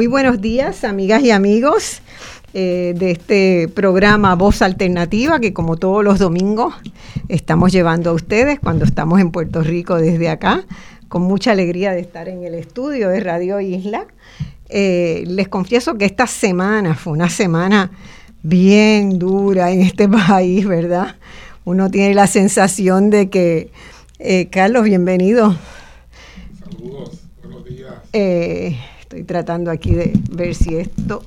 Muy buenos días, amigas y amigos eh, de este programa Voz Alternativa que como todos los domingos estamos llevando a ustedes cuando estamos en Puerto Rico desde acá, con mucha alegría de estar en el estudio de Radio Isla. Eh, les confieso que esta semana fue una semana bien dura en este país, ¿verdad? Uno tiene la sensación de que, eh, Carlos, bienvenido. Saludos, buenos días. Estoy tratando aquí de ver si esto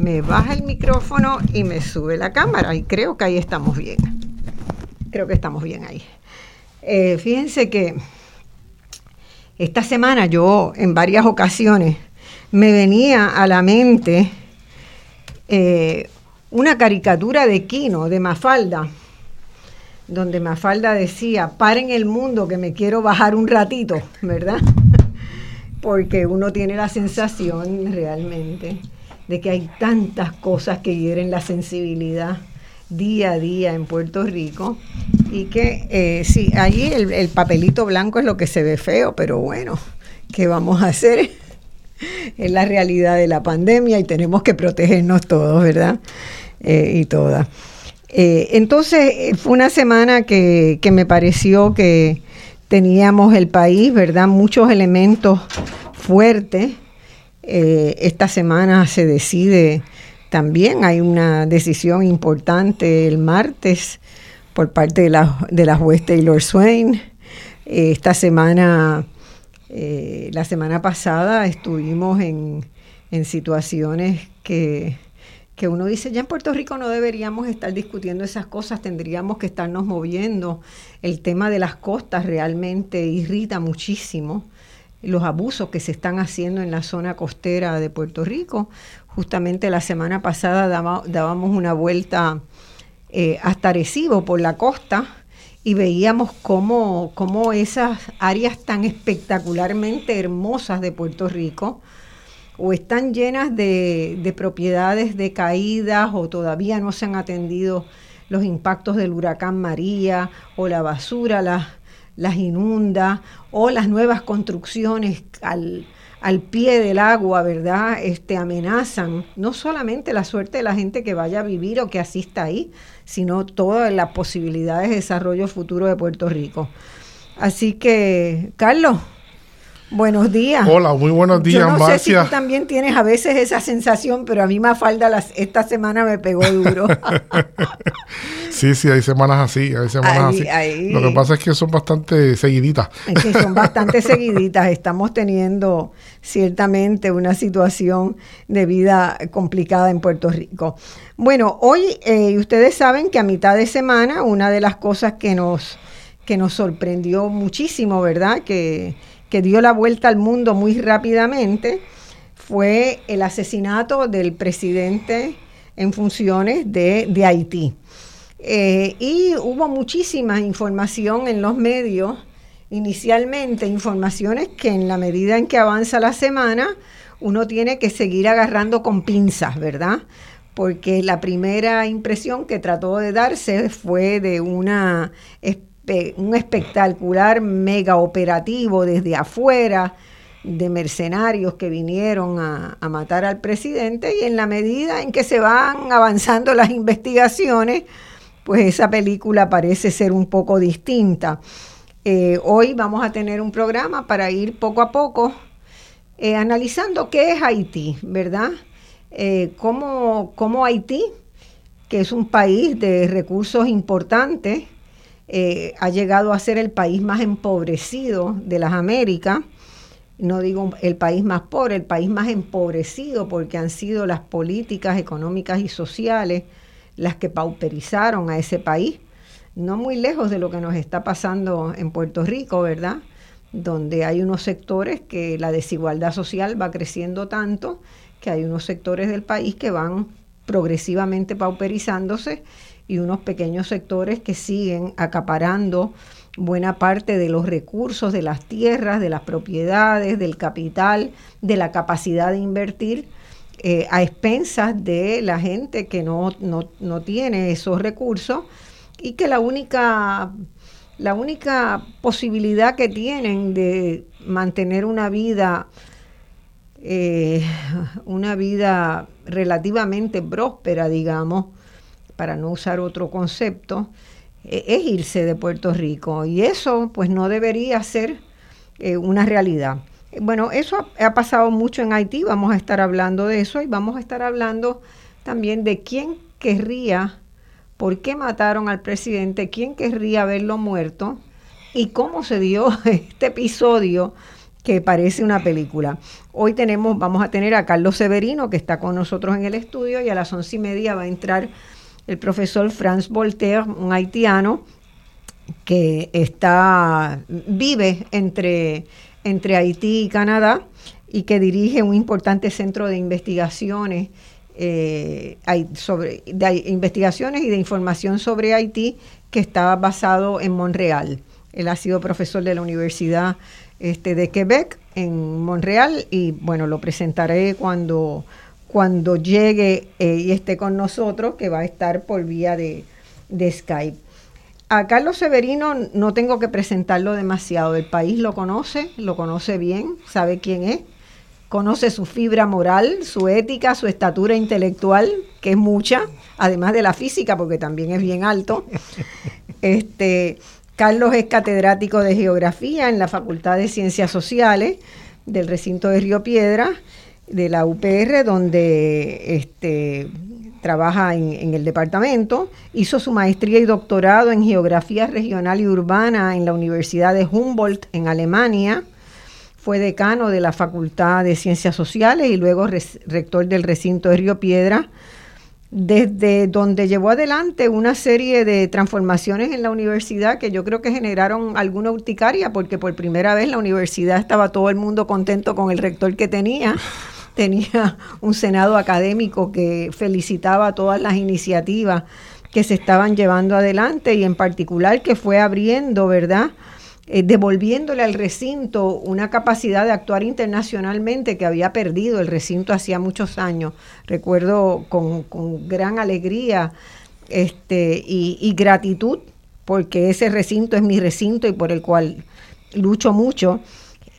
me baja el micrófono y me sube la cámara. Y creo que ahí estamos bien. Creo que estamos bien ahí. Eh, fíjense que esta semana yo en varias ocasiones me venía a la mente eh, una caricatura de Kino, de Mafalda, donde Mafalda decía, paren el mundo que me quiero bajar un ratito, ¿verdad? Porque uno tiene la sensación realmente de que hay tantas cosas que hieren la sensibilidad día a día en Puerto Rico y que eh, sí, allí el, papelito blanco es lo que se ve feo, pero bueno, ¿qué vamos a hacer? es la realidad de la pandemia y tenemos que protegernos todos, ¿verdad? Eh, y todas. Eh, entonces, fue una semana que, que me pareció que teníamos el país, ¿verdad? Muchos elementos fuertes. Eh, esta semana se decide también, hay una decisión importante el martes por parte de la, de la juez Taylor Swain. Eh, esta semana, eh, la semana pasada estuvimos en, en situaciones que que uno dice, ya en Puerto Rico no deberíamos estar discutiendo esas cosas, tendríamos que estarnos moviendo. El tema de las costas realmente irrita muchísimo los abusos que se están haciendo en la zona costera de Puerto Rico. Justamente la semana pasada dábamos una vuelta eh, hasta Arecibo por la costa y veíamos cómo, cómo esas áreas tan espectacularmente hermosas de Puerto Rico, o están llenas de, propiedades decaídas o todavía no se han atendido los impactos del huracán María o la basura las, las inunda o las nuevas construcciones al, pie del agua, ¿verdad? Este, amenazan no solamente la suerte de la gente que vaya a vivir o que asista ahí, sino todas las posibilidades de desarrollo futuro de Puerto Rico. Así que, Carlos, Buenos días. Hola, muy buenos días, Yo no sé si tú también tienes a veces esa sensación, pero a mí me falta las, esta semana me pegó duro. sí, sí, hay semanas así, hay semanas así. Lo que pasa es que son bastante seguiditas. Es que son bastante seguiditas. Estamos teniendo ciertamente una situación de vida complicada en Puerto Rico. Bueno, hoy eh, ustedes saben que a mitad de semana una de las cosas que nos que nos sorprendió muchísimo, ¿verdad? Que que dio la vuelta al mundo muy rápidamente fue el asesinato del presidente en funciones de, Haití. Eh, y hubo muchísima información en los medios, inicialmente informaciones que en la medida en que avanza la semana, uno tiene que seguir agarrando con pinzas, ¿verdad? Porque la primera impresión que trató de darse fue de una un espectacular mega operativo desde afuera de mercenarios que vinieron a, matar al presidente y en la medida en que se van avanzando las investigaciones, pues esa película parece ser un poco distinta. Eh, hoy vamos a tener un programa para ir poco a poco eh, analizando qué es Haití, ¿verdad? Eh, cómo, cómo Haití, que es un país de recursos importantes, eh, ha llegado a ser el país más empobrecido de las Américas. No digo el país más pobre, el país más empobrecido porque han sido las políticas económicas y sociales las que pauperizaron a ese país. No muy lejos de lo que nos está pasando en Puerto Rico, ¿verdad? Donde hay unos sectores que la desigualdad social va creciendo tanto que hay unos sectores del país que van progresivamente pauperizándose y unos pequeños sectores que siguen acaparando buena parte de los recursos, de las tierras, de las propiedades, del capital, de la capacidad de invertir eh, a expensas de la gente que no, no, tiene esos recursos y que la única, la única posibilidad que tienen de mantener una vida eh, una vida relativamente próspera, digamos, para no usar otro concepto, eh, es irse de Puerto Rico. Y eso pues no debería ser eh, una realidad. Bueno, eso ha, pasado mucho en Haití, vamos a estar hablando de eso y vamos a estar hablando también de quién querría, por qué mataron al presidente, quién querría verlo muerto y cómo se dio este episodio que parece una película. Hoy tenemos, vamos a tener a Carlos Severino, que está con nosotros en el estudio, y a las once y media va a entrar el profesor Franz Voltaire, un haitiano que está, vive entre, entre Haití y Canadá y que dirige un importante centro de investigaciones eh, sobre, investigaciones y de información sobre Haití que está basado en Montreal. Él ha sido profesor de la Universidad este, de Quebec en Montreal y bueno, lo presentaré cuando, cuando llegue eh, y esté con nosotros, que va a estar por vía de, de Skype. A Carlos Severino no tengo que presentarlo demasiado, el país lo conoce, lo conoce bien, sabe quién es, conoce su fibra moral, su ética, su estatura intelectual, que es mucha, además de la física, porque también es bien alto. Este, Carlos es catedrático de Geografía en la Facultad de Ciencias Sociales del recinto de Río Piedra, de la UPR, donde este, trabaja en, el departamento. Hizo su maestría y doctorado en Geografía Regional y Urbana en la Universidad de Humboldt en Alemania. Fue decano de la Facultad de Ciencias Sociales y luego rector del recinto de Río Piedra desde donde llevó adelante una serie de transformaciones en la universidad que yo creo que generaron alguna urticaria, porque por primera vez la universidad estaba todo el mundo contento con el rector que tenía. Tenía un senado académico que felicitaba todas las iniciativas que se estaban llevando adelante y en particular que fue abriendo, ¿verdad? Eh, devolviéndole al recinto una capacidad de actuar internacionalmente que había perdido el recinto hacía muchos años. Recuerdo con, gran alegría este, y, gratitud, porque ese recinto es mi recinto y por el cual lucho mucho.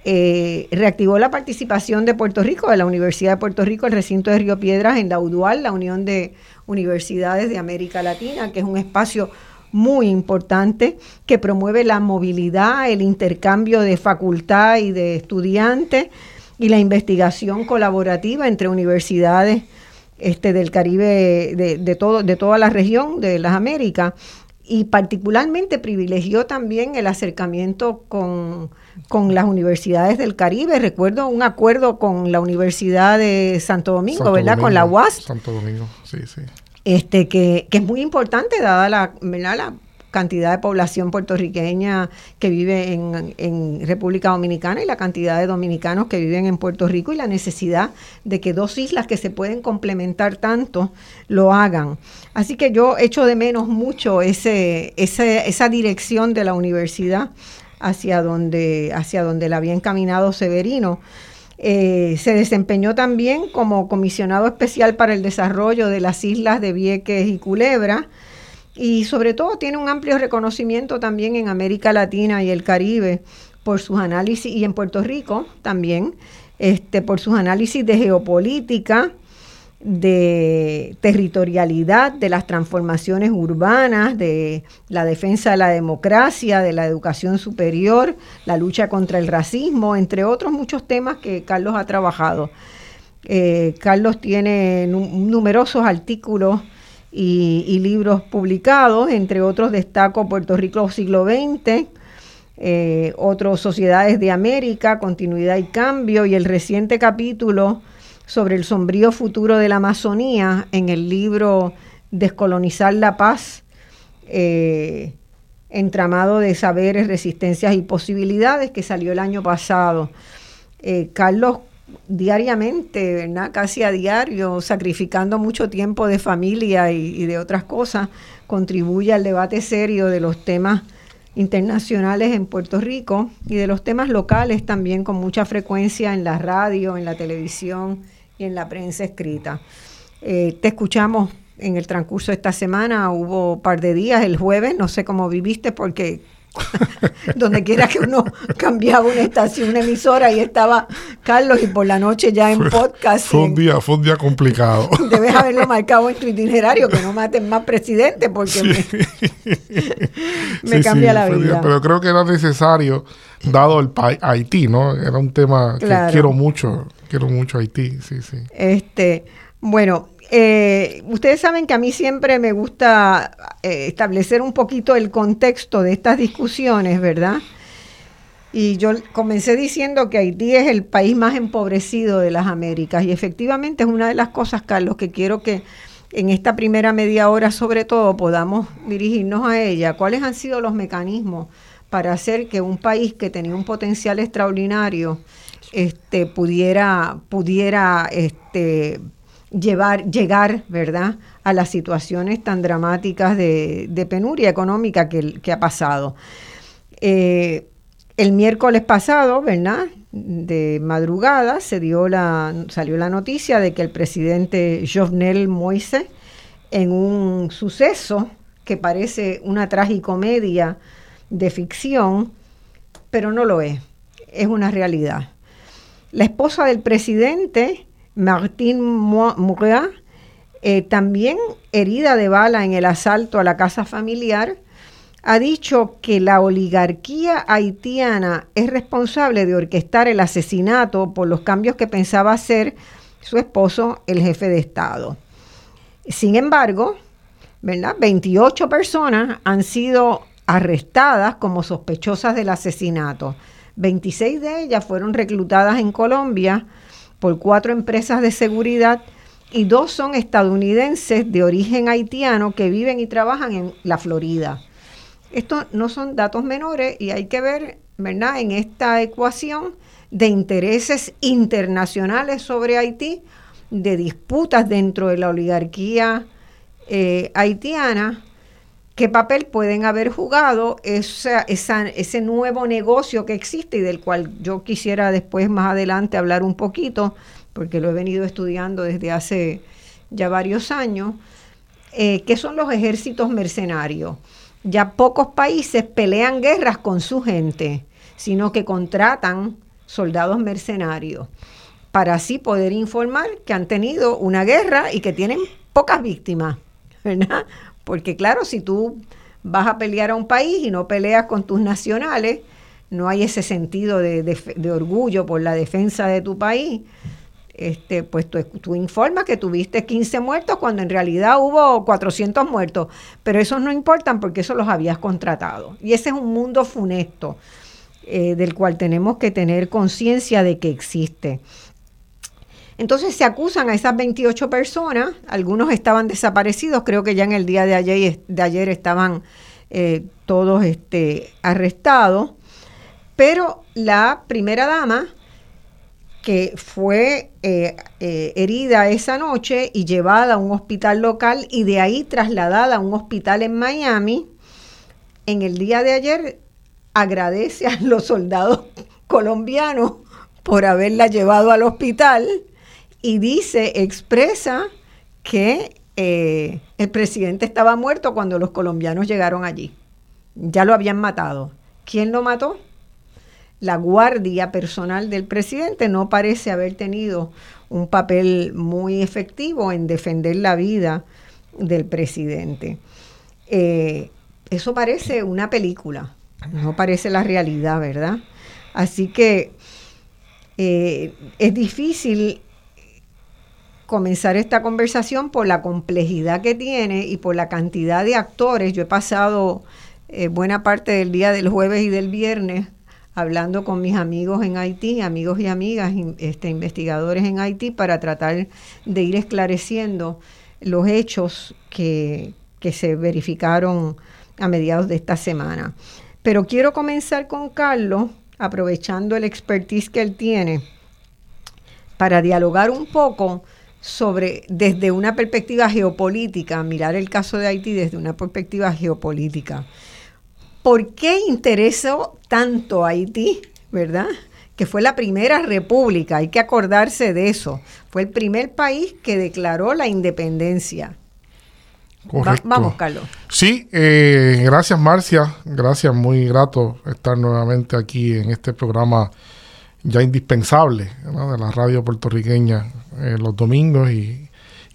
Eh, reactivó la participación de Puerto Rico, de la Universidad de Puerto Rico, el recinto de Río Piedras en la UDUAL, la Unión de Universidades de América Latina, que es un espacio muy importante que promueve la movilidad, el intercambio de facultad y de estudiantes y la investigación colaborativa entre universidades este, del Caribe, de, todo, de toda la región de las Américas y particularmente privilegió también el acercamiento con, con, las universidades del Caribe. Recuerdo un acuerdo con la Universidad de Santo Domingo, ¿verdad? con la UAS. Santo Domingo, sí, sí este, que, es muy importante dada la, la cantidad de población puertorriqueña que vive en, República Dominicana y la cantidad de dominicanos que viven en Puerto Rico y la necesidad de que dos islas que se pueden complementar tanto lo hagan. Así que yo echo de menos mucho ese, esa dirección de la universidad hacia donde, hacia donde la había encaminado Severino. Eh, se desempeñó también como comisionado especial para el desarrollo de las islas de Vieques y Culebra y sobre todo tiene un amplio reconocimiento también en América Latina y el Caribe por sus análisis y en Puerto Rico también este, por sus análisis de geopolítica, de territorialidad, de las transformaciones urbanas, de la defensa de la democracia, de la educación superior, la lucha contra el racismo, entre otros muchos temas que Carlos ha trabajado. Eh, Carlos tiene numerosos artículos y, libros publicados, entre otros destaco Puerto Rico siglo XX, eh, otros Sociedades de América, Continuidad y Cambio, y el reciente capítulo sobre el sombrío futuro de la Amazonía en el libro Descolonizar la Paz, eh, entramado de saberes, resistencias y posibilidades, que salió el año pasado. Eh, Carlos diariamente, casi a diario, sacrificando mucho tiempo de familia y, de otras cosas, contribuye al debate serio de los temas internacionales en Puerto Rico y de los temas locales también con mucha frecuencia en la radio, en la televisión y en la prensa escrita. Eh, te escuchamos en el transcurso de esta semana, hubo un par de días, el jueves, no sé cómo viviste porque donde quiera que uno cambiaba una estación, una emisora, y estaba Carlos y por la noche ya en podcast. Fue un día, fue un día complicado. Debes haberlo marcado en tu itinerario, que no maten más presidente porque me, cambia la vida. pero creo que era necesario, dado el Haití, ¿no? Era un tema que quiero mucho, quiero mucho Haití, sí, sí. Este, bueno, eh, ustedes saben que a mí siempre me gusta eh, establecer un poquito el contexto de estas discusiones, ¿verdad? Y yo comencé diciendo que Haití es el país más empobrecido de las Américas y efectivamente es una de las cosas, Carlos, que quiero que en esta primera media hora sobre todo podamos dirigirnos a ella. ¿Cuáles han sido los mecanismos para hacer que un país que tenía un potencial extraordinario este, pudiera, pudiera este, llevar, llegar, ¿verdad?, a las situaciones tan dramáticas de, penuria económica que, ha pasado. Eh, el miércoles pasado, ¿verdad?, de madrugada se dio la, salió la noticia de que el presidente Jovenel Moise, en un suceso que parece una tragicomedia de ficción, pero no lo es, es una realidad. La esposa del presidente Martín Mouria, eh, también herida de bala en el asalto a la casa familiar, ha dicho que la oligarquía haitiana es responsable de orquestar el asesinato por los cambios que pensaba hacer su esposo, el jefe de Estado. Sin embargo, ¿verdad? 28 personas han sido arrestadas como sospechosas del asesinato. 26 de ellas fueron reclutadas en Colombia por cuatro empresas de seguridad y dos son estadounidenses de origen haitiano que viven y trabajan en la Florida. Estos no son datos menores y hay que ver, ¿verdad?, en esta ecuación de intereses internacionales sobre Haití, de disputas dentro de la oligarquía eh, haitiana, qué papel pueden haber jugado ese nuevo negocio que existe y del cual yo quisiera después más adelante hablar un poquito, porque lo he venido estudiando desde hace ya varios años, eh, que son los ejércitos mercenarios. Ya pocos países pelean guerras con su gente, sino que contratan soldados mercenarios para así poder informar que han tenido una guerra y que tienen pocas víctimas, ¿verdad? Porque claro, si tú vas a pelear a un país y no peleas con tus nacionales, no hay ese sentido de, orgullo por la defensa de tu país. Este, pues tú, informas que tuviste 15 muertos cuando en realidad hubo 400 muertos, pero esos no importan porque eso los habías contratado. Y ese es un mundo funesto eh, del cual tenemos que tener conciencia de que existe. Entonces se acusan a esas 28 personas, algunos estaban desaparecidos, creo que ya en el día de ayer, de ayer estaban eh, todos este, arrestados, pero la primera dama, que fue eh, eh, herida esa noche y llevada a un hospital local y de ahí trasladada a un hospital en Miami, en el día de ayer agradece a los soldados colombianos por haberla llevado al hospital y dice, expresa que eh, el presidente estaba muerto cuando los colombianos llegaron allí. Ya lo habían matado. ¿Quién lo mató? La guardia personal del presidente no parece haber tenido un papel muy efectivo en defender la vida del presidente. Eh, eso parece una película, no parece la realidad, ¿verdad? Así que eh, es difícil comenzar esta conversación por la complejidad que tiene y por la cantidad de actores. Yo he pasado eh, buena parte del día del jueves y del viernes hablando con mis amigos en Haití, amigos y amigas, este, investigadores en Haití, para tratar de ir esclareciendo los hechos que, que se verificaron a mediados de esta semana. Pero quiero comenzar con Carlos, aprovechando el expertise que él tiene, para dialogar un poco sobre, desde una perspectiva geopolítica, mirar el caso de Haití desde una perspectiva geopolítica. ¿Por qué interesó tanto Haití, verdad? Que fue la primera república, hay que acordarse de eso. Fue el primer país que declaró la independencia. vamos, Carlos. Sí, eh, gracias Marcia, gracias, muy grato estar nuevamente aquí en este programa ya indispensable de la radio puertorriqueña eh, los domingos y,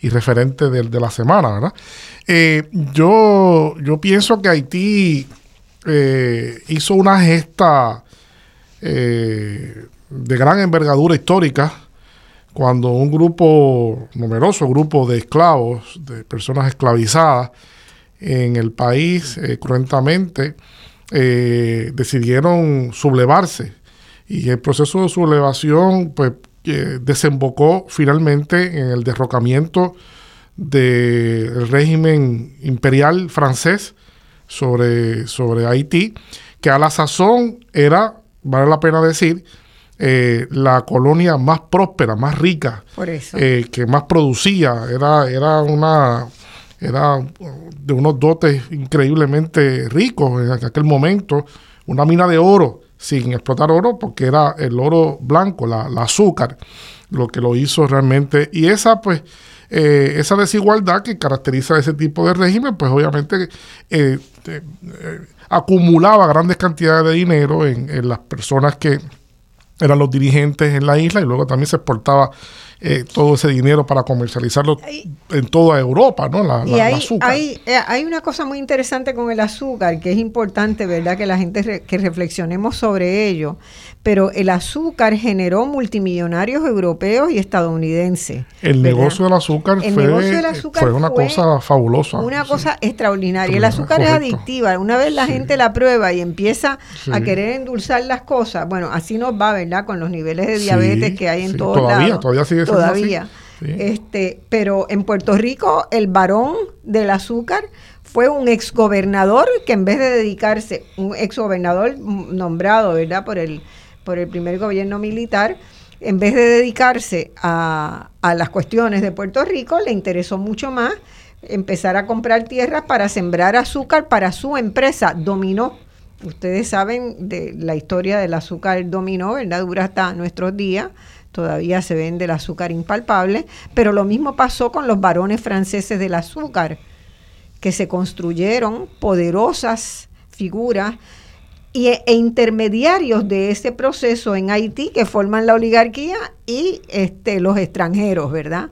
referente de, la semana, ¿verdad? Eh, yo, yo pienso que Haití eh, hizo una gesta de gran envergadura histórica cuando un grupo, numeroso grupo de esclavos, de personas esclavizadas en el país, cruentamente, decidieron sublevarse. Y el proceso de sublevación pues, desembocó finalmente en el derrocamiento del régimen imperial francés sobre, sobre Haití, que a la sazón era, vale la pena decir, eh, la colonia más próspera, más rica, eh, que más producía, era, era una era de unos dotes increíblemente ricos en aquel momento, una mina de oro, sin explotar oro, porque era el oro blanco, la, azúcar, lo que lo hizo realmente. Y esa, pues, eh, esa desigualdad que caracteriza ese tipo de régimen, pues obviamente eh, eh, acumulaba grandes cantidades de dinero en, las personas que eran los dirigentes en la isla y luego también se exportaba todo ese dinero para comercializarlo en toda Europa, ¿no? La, y hay, hay, una cosa muy interesante con el azúcar que es importante, ¿verdad? Que la gente que reflexionemos sobre ello pero el azúcar generó multimillonarios europeos y estadounidenses. El negocio del azúcar, fue, una cosa fabulosa. Una cosa extraordinaria. El azúcar es adictiva. Una vez la gente la prueba y empieza a querer endulzar las cosas, bueno, así nos va, ¿verdad? Con los niveles de diabetes que hay en todos todavía, lados. Todavía sigue siendo todavía. Este, pero en Puerto Rico el varón del azúcar fue un exgobernador que en vez de dedicarse, un exgobernador nombrado, ¿verdad? Por el por el primer gobierno militar, en vez de dedicarse a, las cuestiones de Puerto Rico, le interesó mucho más empezar a comprar tierras para sembrar azúcar para su empresa, Dominó. Ustedes saben de la historia del azúcar dominó, ¿verdad? Dura hasta nuestros días, todavía se vende el azúcar impalpable, pero lo mismo pasó con los varones franceses del azúcar, que se construyeron poderosas figuras e, intermediarios de ese proceso en Haití que forman la oligarquía y este, los extranjeros, ¿verdad?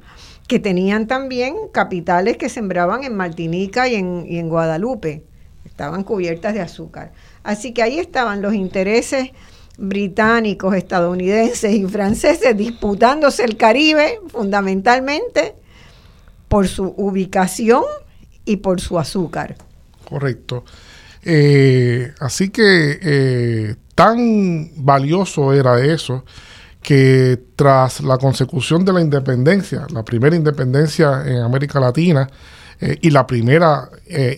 Que tenían también capitales que sembraban en Martinica y en, y en Guadalupe, estaban cubiertas de azúcar. Así que ahí estaban los intereses británicos, estadounidenses y franceses disputándose el Caribe fundamentalmente por su ubicación y por su azúcar. Correcto. Eh, así que eh, tan valioso era eso que tras la consecución de la independencia, la primera independencia en América Latina eh, y la primera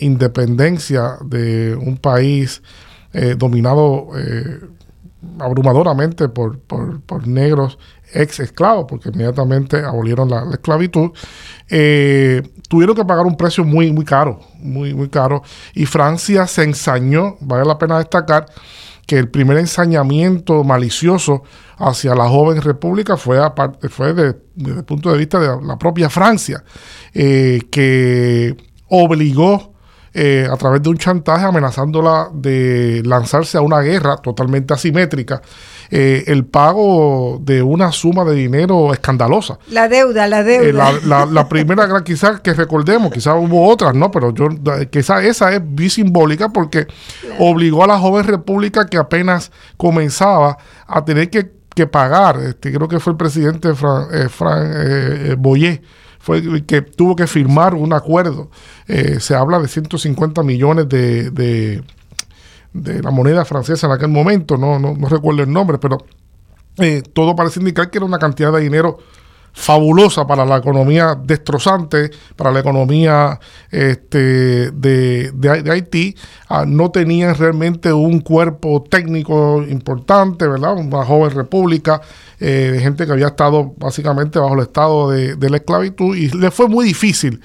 independencia de un país dominado abrumadoramente por, por, negros ex esclavos, porque inmediatamente abolieron la, esclavitud, eh, tuvieron que pagar un precio muy, muy caro, muy, muy caro. Y Francia se ensañó, vale la pena destacar, que el primer ensañamiento malicioso hacia la joven república fue, aparte, fue desde el punto de vista de la propia Francia, eh, que obligó eh, a través de un chantaje amenazándola de lanzarse a una guerra totalmente asimétrica, eh, el pago de una suma de dinero escandalosa. La deuda, la deuda. Eh, la, primera quizás que recordemos, quizás hubo otras, ¿no? Pero yo quizás esa es bisimbólica porque obligó a la joven república que apenas comenzaba a tener que que pagar. Este, creo que fue el presidente Fran, eh, eh, Boyer fue que tuvo que firmar un acuerdo. se habla de 150 millones de, de, la moneda francesa en aquel momento, no, no, no recuerdo el nombre, pero todo parece indicar que era una cantidad de dinero fabulosa para la economía destrozante, para la economía este, de, de, Haití, ah, no tenían realmente un cuerpo técnico importante, ¿verdad? Una joven república eh, de gente que había estado básicamente bajo el estado de, de la esclavitud y le fue muy difícil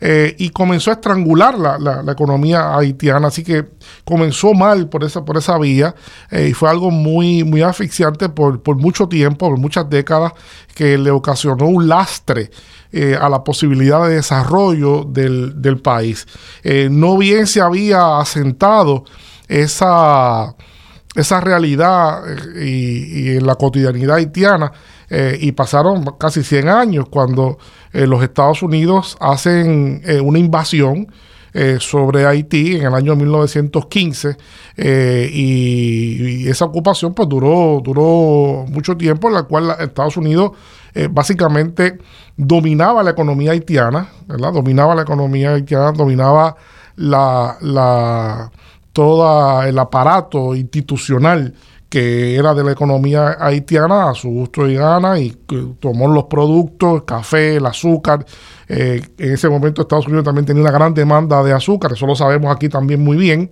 eh, y comenzó a estrangular la, la, economía haitiana, así que comenzó mal por esa, por esa vía eh, y fue algo muy, muy asfixiante por, por mucho tiempo, por muchas décadas, que le ocasionó un lastre eh, a la posibilidad de desarrollo del, del país. no bien se había asentado esa, esa realidad y, y en la cotidianidad haitiana, y pasaron casi 100 años cuando eh, los Estados Unidos hacen eh, una invasión eh, sobre Haití en el año 1915 y, esa ocupación pues duró, duró mucho tiempo en la cual Estados Unidos básicamente dominaba la economía haitiana, ¿verdad? Dominaba la economía haitiana, dominaba la, la, todo el aparato institucional que era de la economía haitiana a su gusto y gana y tomó los productos, el café, el azúcar. Eh, en ese momento Estados Unidos también tenía una gran demanda de azúcar, eso lo sabemos aquí también muy bien.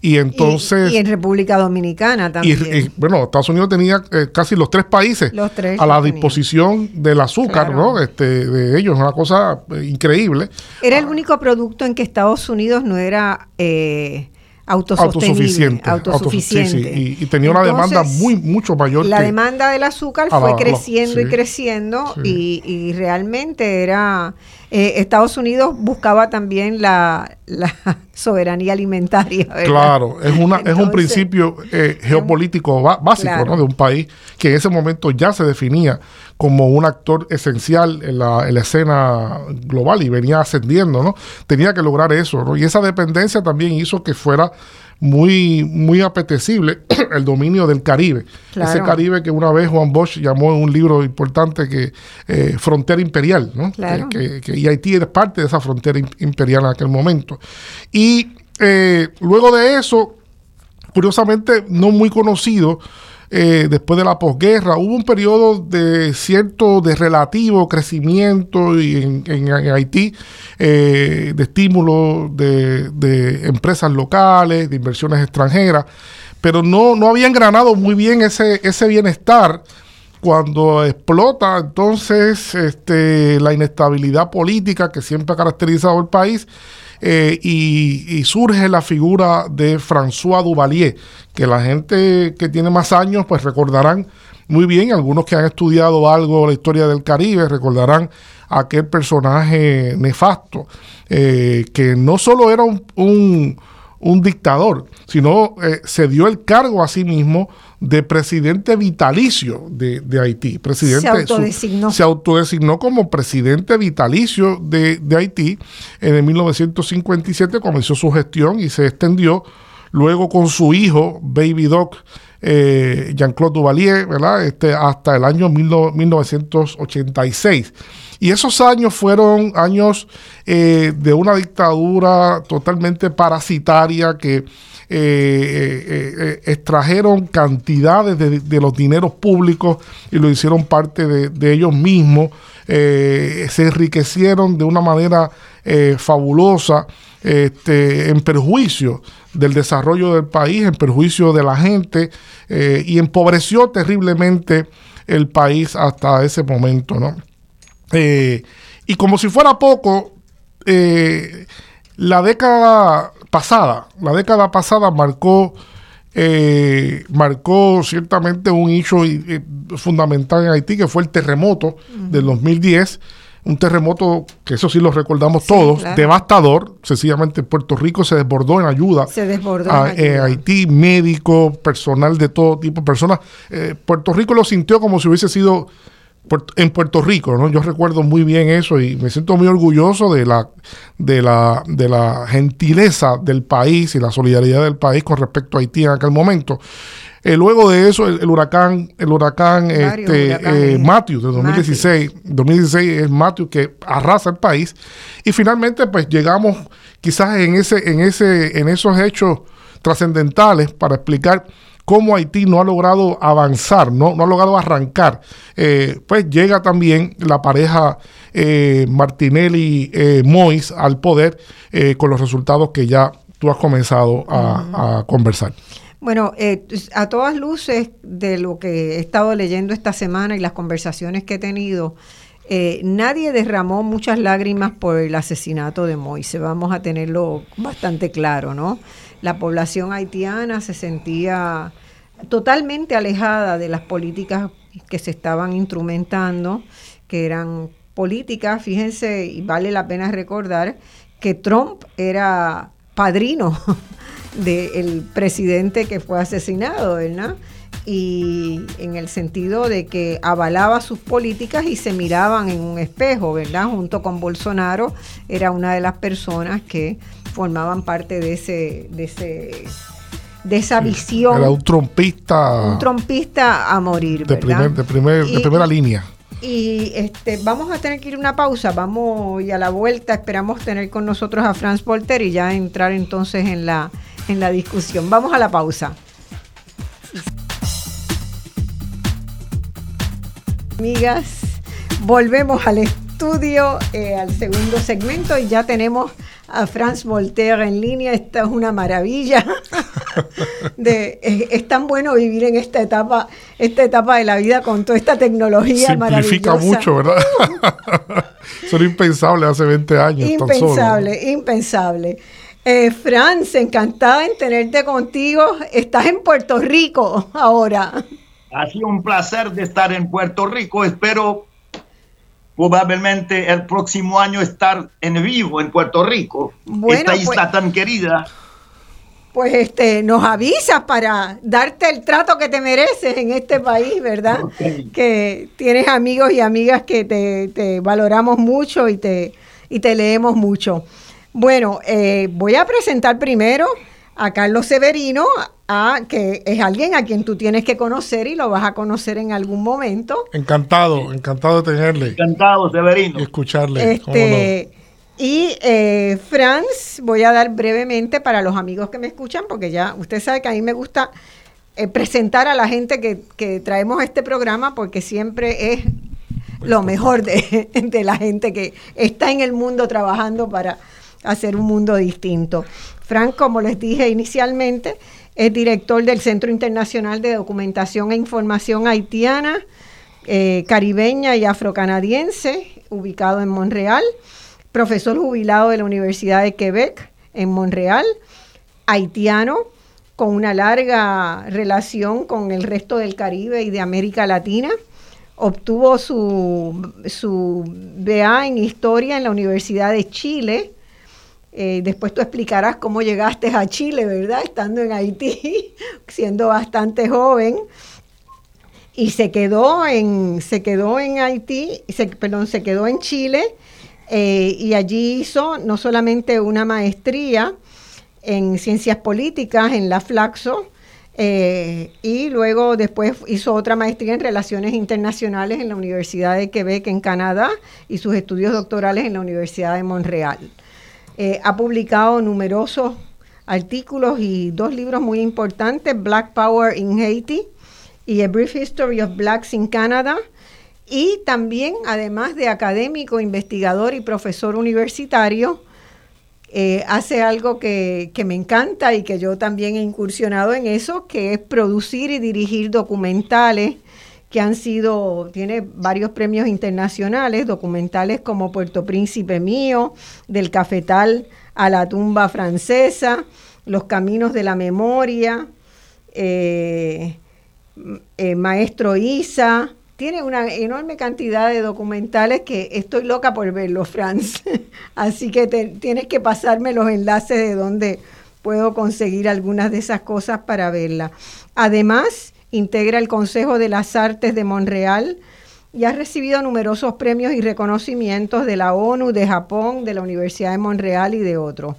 Y entonces... Y, en República Dominicana también. Y, bueno, Estados Unidos tenía eh, casi los tres países a la disposición del azúcar, ¿no? Este, de ellos, una cosa eh, increíble. Era el único producto en que Estados Unidos no era autosuficiente. Autosuficiente. Y, tenía una demanda muy mucho mayor. La demanda del azúcar fue creciendo y creciendo y, realmente era... Eh, Estados Unidos buscaba también la, soberanía alimentaria. Claro, es, una, es un principio eh, geopolítico básico de un país que en ese momento ya se definía como un actor esencial en la, escena global y venía ascendiendo, ¿no? Tenía que lograr eso, ¿no? Y esa dependencia también hizo que fuera muy, muy apetecible el dominio del Caribe. Ese Caribe que una vez Juan Bosch llamó en un libro importante que eh, frontera imperial, ¿no? Que, y Haití es parte de esa frontera imperial en aquel momento. Y eh, luego de eso, curiosamente no muy conocido, eh, después de la posguerra. Hubo un periodo de cierto, de relativo crecimiento en, Haití, eh, de estímulo de, empresas locales, de inversiones extranjeras, pero no, no había engranado muy bien ese, ese bienestar cuando explota entonces este, la inestabilidad política que siempre ha caracterizado el país eh, y, surge la figura de François Duvalier, que la gente que tiene más años pues recordarán muy bien, algunos que han estudiado algo la historia del Caribe recordarán aquel personaje nefasto, eh, que no solo era un un dictador, sino eh, se dio el cargo a sí mismo de presidente vitalicio de, Haití. Presidente, se autodesignó. se autodesignó como presidente vitalicio de, Haití. En el 1957 comenzó su gestión y se extendió luego con su hijo, Baby Doc, eh, Jean-Claude Duvalier, ¿verdad? Este, hasta el año 1986. Y esos años fueron años eh, de una dictadura totalmente parasitaria que eh, eh, extrajeron cantidades de, los dineros públicos y lo hicieron parte de, ellos mismos. se enriquecieron de una manera fabulosa este, en perjuicio del desarrollo del país, en perjuicio de la gente y empobreció terriblemente el país hasta ese momento, ¿no? Eh, y como si fuera poco, eh, la década pasada, la década pasada marcó, eh, marcó ciertamente un hecho fundamental en Haití, que fue el terremoto del 2010 un terremoto que eso sí lo recordamos todos, devastador, sencillamente Puerto Rico se desbordó en ayuda. Se desbordó a, Haití, médico, personal de todo tipo, personas. Puerto Rico lo sintió como si hubiese sido en Puerto Rico, ¿no? Yo recuerdo muy bien eso y me siento muy orgulloso de la, de la, de la gentileza del país y la solidaridad del país con respecto a Haití en aquel momento. Eh, luego de eso, el, huracán, el huracán, este, Matthew de 2016, 2016 es Matthew que arrasa el país. Y finalmente, pues llegamos quizás en ese, en ese, en esos hechos trascendentales para explicar cómo Haití no ha logrado avanzar, no, no ha logrado arrancar. Eh, pues llega también la pareja eh, Martinelli-Mois al poder con los resultados que ya tú has comenzado a conversar. Bueno, eh, a todas luces de lo que he estado leyendo esta semana y las conversaciones que he tenido, eh, nadie derramó muchas lágrimas por el asesinato de Moise, vamos a tenerlo bastante claro, ¿no? La población haitiana se sentía totalmente alejada de las políticas que se estaban instrumentando, que eran políticas, fíjense, y vale la pena recordar que Trump era padrino del presidente que fue asesinado, ¿verdad? Y en el sentido de que avalaba sus políticas y se miraban en un espejo, ¿verdad? Junto con Bolsonaro era una de las personas que formaban parte de ese, de ese de esa visión. Era un trompista. Un trompista a morir, de ¿verdad? de, primer, de primera línea. Y este, vamos a tener que ir a una pausa, vamos y a la vuelta esperamos tener con nosotros a Franz Volter y ya entrar entonces en la, en la discusión. Vamos a la pausa. Amigas, volvemos al estudio, eh, al segundo segmento y ya tenemos a Franz Voltaire en línea. Esta es una maravilla. de, es, tan bueno vivir en esta etapa, esta etapa de la vida con toda esta tecnología Simplifica mucho, ¿verdad? Eso era impensable hace 20 años. Impensable, impensable. Eh, Franz, encantada en tenerte contigo. Estás en Puerto Rico ahora. Ha sido un placer de estar en Puerto Rico. Espero probablemente el próximo año estar en vivo en Puerto Rico. esta isla pues, tan querida. Pues este, nos avisas para darte el trato que te mereces en este país, ¿verdad? Que tienes amigos y amigas que te, te valoramos mucho y te, y te leemos mucho. Bueno, eh, voy a presentar primero a Carlos Severino, a, que es alguien a quien tú tienes que conocer y lo vas a conocer en algún momento. Encantado, encantado de tenerle. Encantado, Severino. Y escucharle. Este, Y eh, Franz, voy a dar brevemente para los amigos que me escuchan, porque ya usted sabe que a mí me gusta eh, presentar a la gente que, que traemos a este programa, porque siempre es lo mejor de, de la gente que está en el mundo trabajando para hacer un mundo distinto. Frank, como les dije inicialmente, es director del Centro Internacional de Documentación e Información Haitiana, eh, caribeña y afrocanadiense, ubicado en Montreal, profesor jubilado de la Universidad de Quebec en Montreal, haitiano, con una larga relación con el resto del Caribe y de América Latina. Obtuvo su, su BA en Historia en la Universidad de Chile eh, después tú explicarás cómo llegaste a Chile, ¿verdad? Estando en Haití, siendo bastante joven. Y se quedó en, se quedó en Haití, perdón, se quedó en Chile eh, y allí hizo no solamente una maestría en ciencias políticas en la Flaxo, eh, y luego después hizo otra maestría en relaciones internacionales en la Universidad de Quebec en Canadá y sus estudios doctorales en la Universidad de Montreal. Eh, ha publicado numerosos artículos y dos libros muy importantes, Black Power in Haiti y A Brief History of Blacks in Canada. Y también, además de académico, investigador y profesor universitario, eh, hace algo que, que, me encanta y que yo también he incursionado en eso, que es producir y dirigir documentales que han sido, tiene varios premios internacionales, documentales como Puerto Príncipe Mío, del cafetal a la tumba francesa, Los Caminos de la Memoria, eh, eh, Maestro Isa, tiene una enorme cantidad de documentales que estoy loca por verlos, Franz. Así que tienes que pasarme los enlaces de donde puedo conseguir algunas de esas cosas para verlas. Además, integra el Consejo de las Artes de Montreal y ha recibido numerosos premios y reconocimientos de la ONU, de Japón, de la Universidad de Montreal y de otros.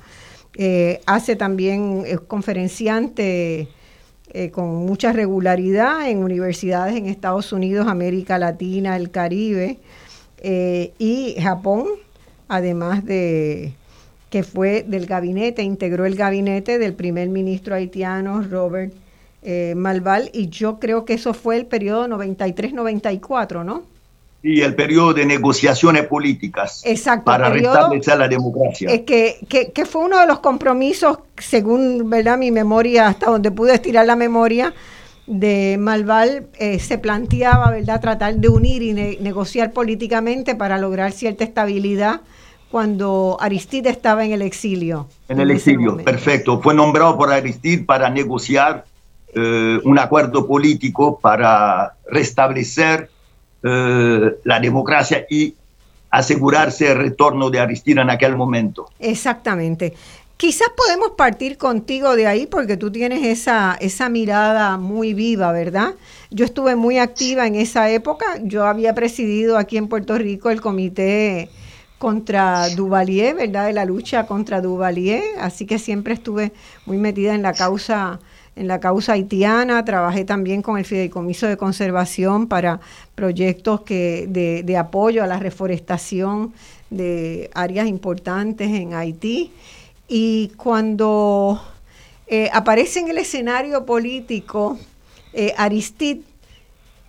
Eh, hace también, es conferenciante eh, con mucha regularidad en universidades en Estados Unidos, América Latina, el Caribe eh, y Japón, además de que fue del gabinete, integró el gabinete del primer ministro haitiano Robert eh, Malval y yo creo que eso fue el periodo 93-94, ¿no? y el periodo de negociaciones políticas para restablecer la democracia. Es que, que, fue uno de los compromisos, según ¿verdad? mi memoria, hasta donde pude estirar la memoria, de Malval, eh, se planteaba ¿verdad? tratar de unir y negociar políticamente para lograr cierta estabilidad cuando Aristide estaba en el exilio. En, el exilio, perfecto. Fue nombrado por Aristide para negociar eh, un acuerdo político para restablecer eh, la democracia y asegurarse el retorno de Aristide en aquel momento. Exactamente. Quizás podemos partir contigo de ahí porque tú tienes esa, esa mirada muy viva, ¿verdad? Yo estuve muy activa en esa época. Yo había presidido aquí en Puerto Rico el comité contra Duvalier, ¿verdad? De la lucha contra Duvalier. Así que siempre estuve muy metida en la causa en la causa haitiana, trabajé también con el Fideicomiso de Conservación para proyectos que, de, apoyo a la reforestación de áreas importantes en Haití. Y cuando eh, aparece en el escenario político eh, Aristide,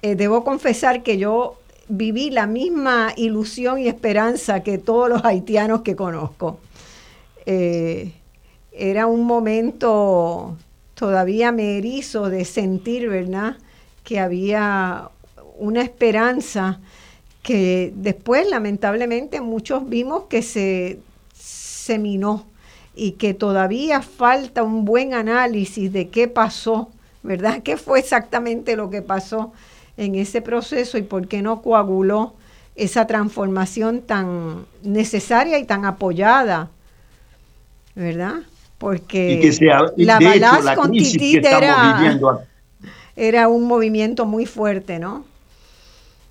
eh, debo confesar que yo viví la misma ilusión y esperanza que todos los haitianos que conozco. era un momento todavía me erizo de sentir, ¿verdad?, que había una esperanza que después, lamentablemente, muchos vimos que se, se minó y que todavía falta un buen análisis de qué pasó, ¿verdad? ¿Qué fue exactamente lo que pasó en ese proceso y por qué no coaguló esa transformación tan necesaria y tan apoyada, ¿verdad? Porque la balaz con Titit era, era un movimiento muy fuerte, ¿no?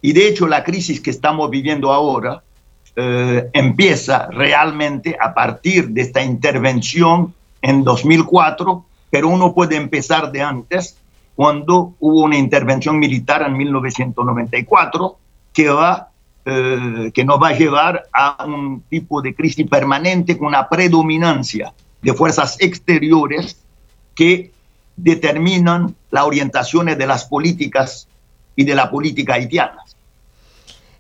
Y de hecho la crisis que estamos viviendo ahora eh, empieza realmente a partir de esta intervención en 2004, pero uno puede empezar de antes, cuando hubo una intervención militar en 1994 que, va, eh, que nos va a llevar a un tipo de crisis permanente con una predominancia de fuerzas exteriores que determinan las orientaciones de las políticas y de la política haitiana.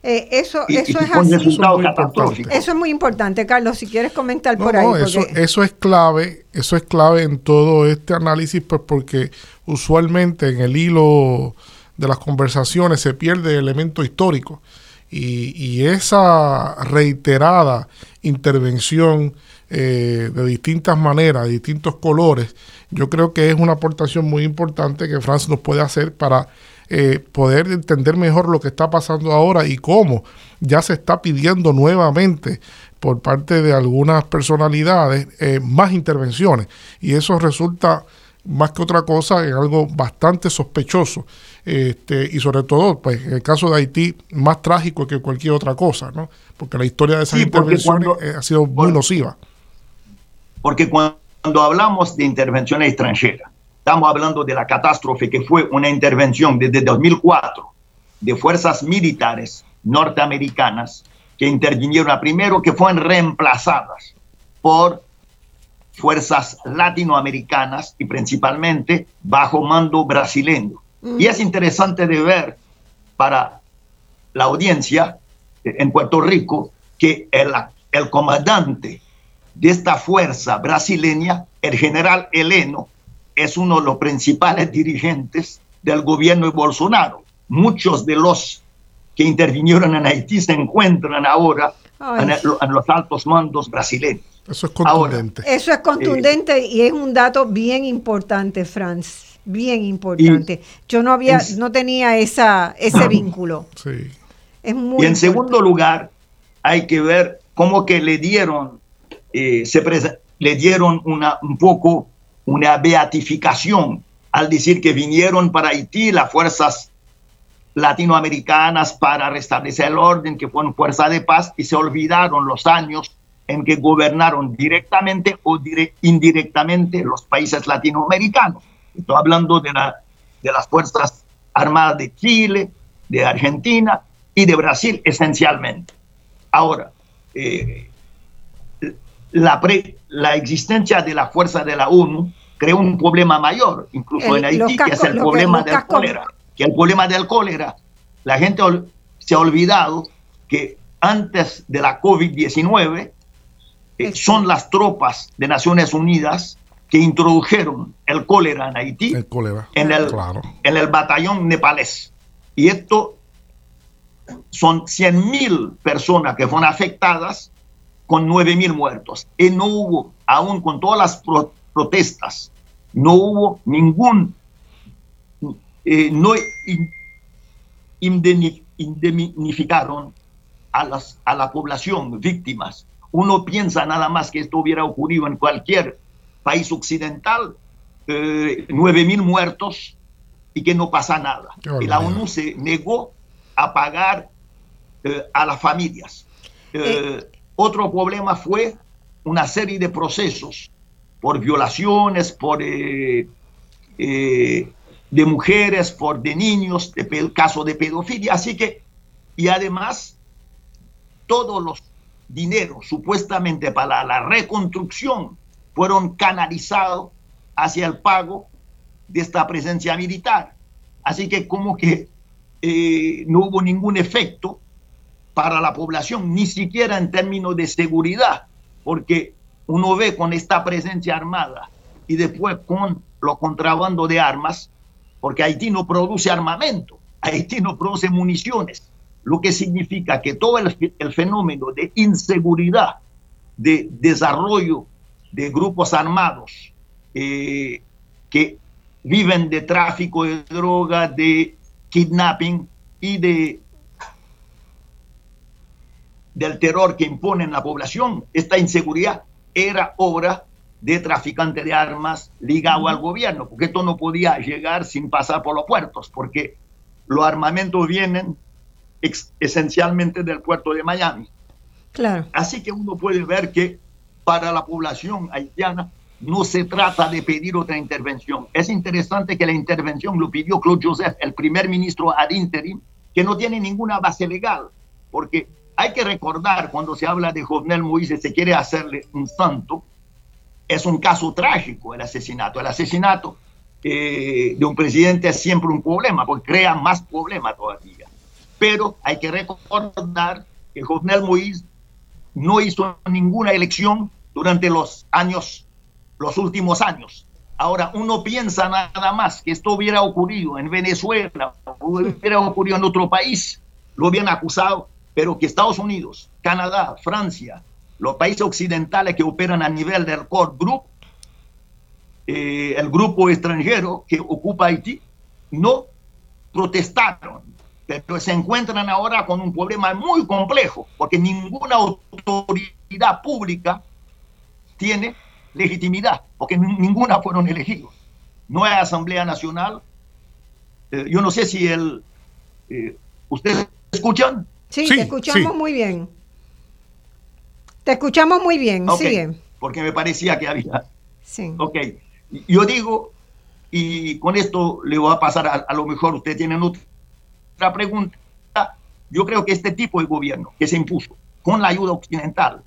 Eh, eso, eso es así. Eso es muy importante, Carlos. Si quieres comentar por ahí. eso, eso es clave, eso es clave en todo este análisis, pues porque usualmente en el hilo de las conversaciones se pierde el elemento histórico y, y esa reiterada intervención eh, de distintas maneras, de distintos colores, yo creo que es una aportación muy importante que Francia nos puede hacer para eh, poder entender mejor lo que está pasando ahora y cómo ya se está pidiendo nuevamente por parte de algunas personalidades eh, más intervenciones. Y eso resulta más que otra cosa en algo bastante sospechoso. Este, y sobre todo, pues en el caso de Haití, más trágico que cualquier otra cosa, ¿no? Porque la historia de esas intervenciones ha sido muy nociva. Porque cuando hablamos de intervención extranjera, estamos hablando de la catástrofe que fue una intervención desde 2004 de fuerzas militares norteamericanas que intervinieron primero, que fueron reemplazadas por fuerzas latinoamericanas y principalmente bajo mando brasileño. Y es interesante de ver para la audiencia en Puerto Rico que el, el comandante de esta fuerza brasileña, el general Heleno, es uno de los principales dirigentes del gobierno de Bolsonaro. Muchos de los que intervinieron en Haití se encuentran ahora en, los altos mandos brasileños. Eso es contundente. eso es contundente y es un dato bien importante, Franz, bien importante. Yo no había, no tenía esa, ese vínculo. Sí. Es muy y en segundo lugar, hay que ver cómo que le dieron eh, se le dieron una, un poco una beatificación al decir que vinieron para Haití las fuerzas latinoamericanas para restablecer el orden, que fueron fuerzas de paz, y se olvidaron los años en que gobernaron directamente o indirectamente los países latinoamericanos. Estoy hablando de, la, de las Fuerzas Armadas de Chile, de Argentina y de Brasil esencialmente. Ahora, eh, la, la existencia de la fuerza de la ONU creó un problema mayor, incluso en Haití, que es el problema del cólera. Que el problema del cólera, la gente se ha olvidado que antes de la COVID-19 eh, son las tropas de Naciones Unidas que introdujeron el cólera en Haití En, el, en el batallón nepalés. Y esto son 100.000 personas que fueron afectadas con 9.000 muertos. Y no hubo, aún con todas las protestas, no hubo ningún, eh, no indemnificaron a, las, a la población víctimas. Uno piensa nada más que esto hubiera ocurrido en cualquier país occidental, eh, 9.000 muertos y que no pasa nada. Y la ONU se negó a pagar eh, a las familias. Eh. Otro problema fue una serie de procesos por violaciones, por de mujeres, por de niños, de caso de pedofilia. Así que, y además, todos los dineros supuestamente para la reconstrucción fueron canalizados hacia el pago de esta presencia militar. Así que como que eh, no hubo ningún efecto para la población, ni siquiera en términos de seguridad, porque uno ve con esta presencia armada y después con los contrabando de armas, porque Haití no produce armamento, Haití no produce municiones, lo que significa que todo el, el fenómeno de inseguridad, de desarrollo de grupos armados eh, que viven de tráfico de drogas, de kidnapping y de del terror que imponen la población, esta inseguridad era obra de traficantes de armas ligado al gobierno, porque esto no podía llegar sin pasar por los puertos, porque los armamentos vienen esencialmente del puerto de Miami. Claro. Así que uno puede ver que para la población haitiana no se trata de pedir otra intervención. Es interesante que la intervención lo pidió Claude Joseph, el primer ministro ad interim, que no tiene ninguna base legal, porque hay que recordar cuando se habla de Jovenel Moïse, se quiere hacerle un santo, es un caso trágico el asesinato. El asesinato eh, de un presidente es siempre un problema, porque crea más problemas todavía. Pero hay que recordar que Jovenel Moïse no hizo ninguna elección durante los años, los últimos años. Ahora, uno piensa nada más que esto hubiera ocurrido en Venezuela, hubiera ocurrido en otro país, lo hubieran acusado, pero que Estados Unidos, Canadá, Francia, los países occidentales que operan a nivel del core group, eh, el grupo extranjero que ocupa Haití, no protestaron, pero se encuentran ahora con un problema muy complejo, porque ninguna autoridad pública tiene legitimidad, porque ninguna fueron elegidos. No hay Asamblea Nacional. Eh, yo no sé si el... Eh, ¿Ustedes escuchan? Sí, te escuchamos muy bien. Te escuchamos muy bien, okay, Porque me parecía que había... Sí. Ok, yo digo, y con esto le voy a pasar a, a lo mejor ustedes tienen otra pregunta. Yo creo que este tipo de gobierno que se impuso con la ayuda occidental,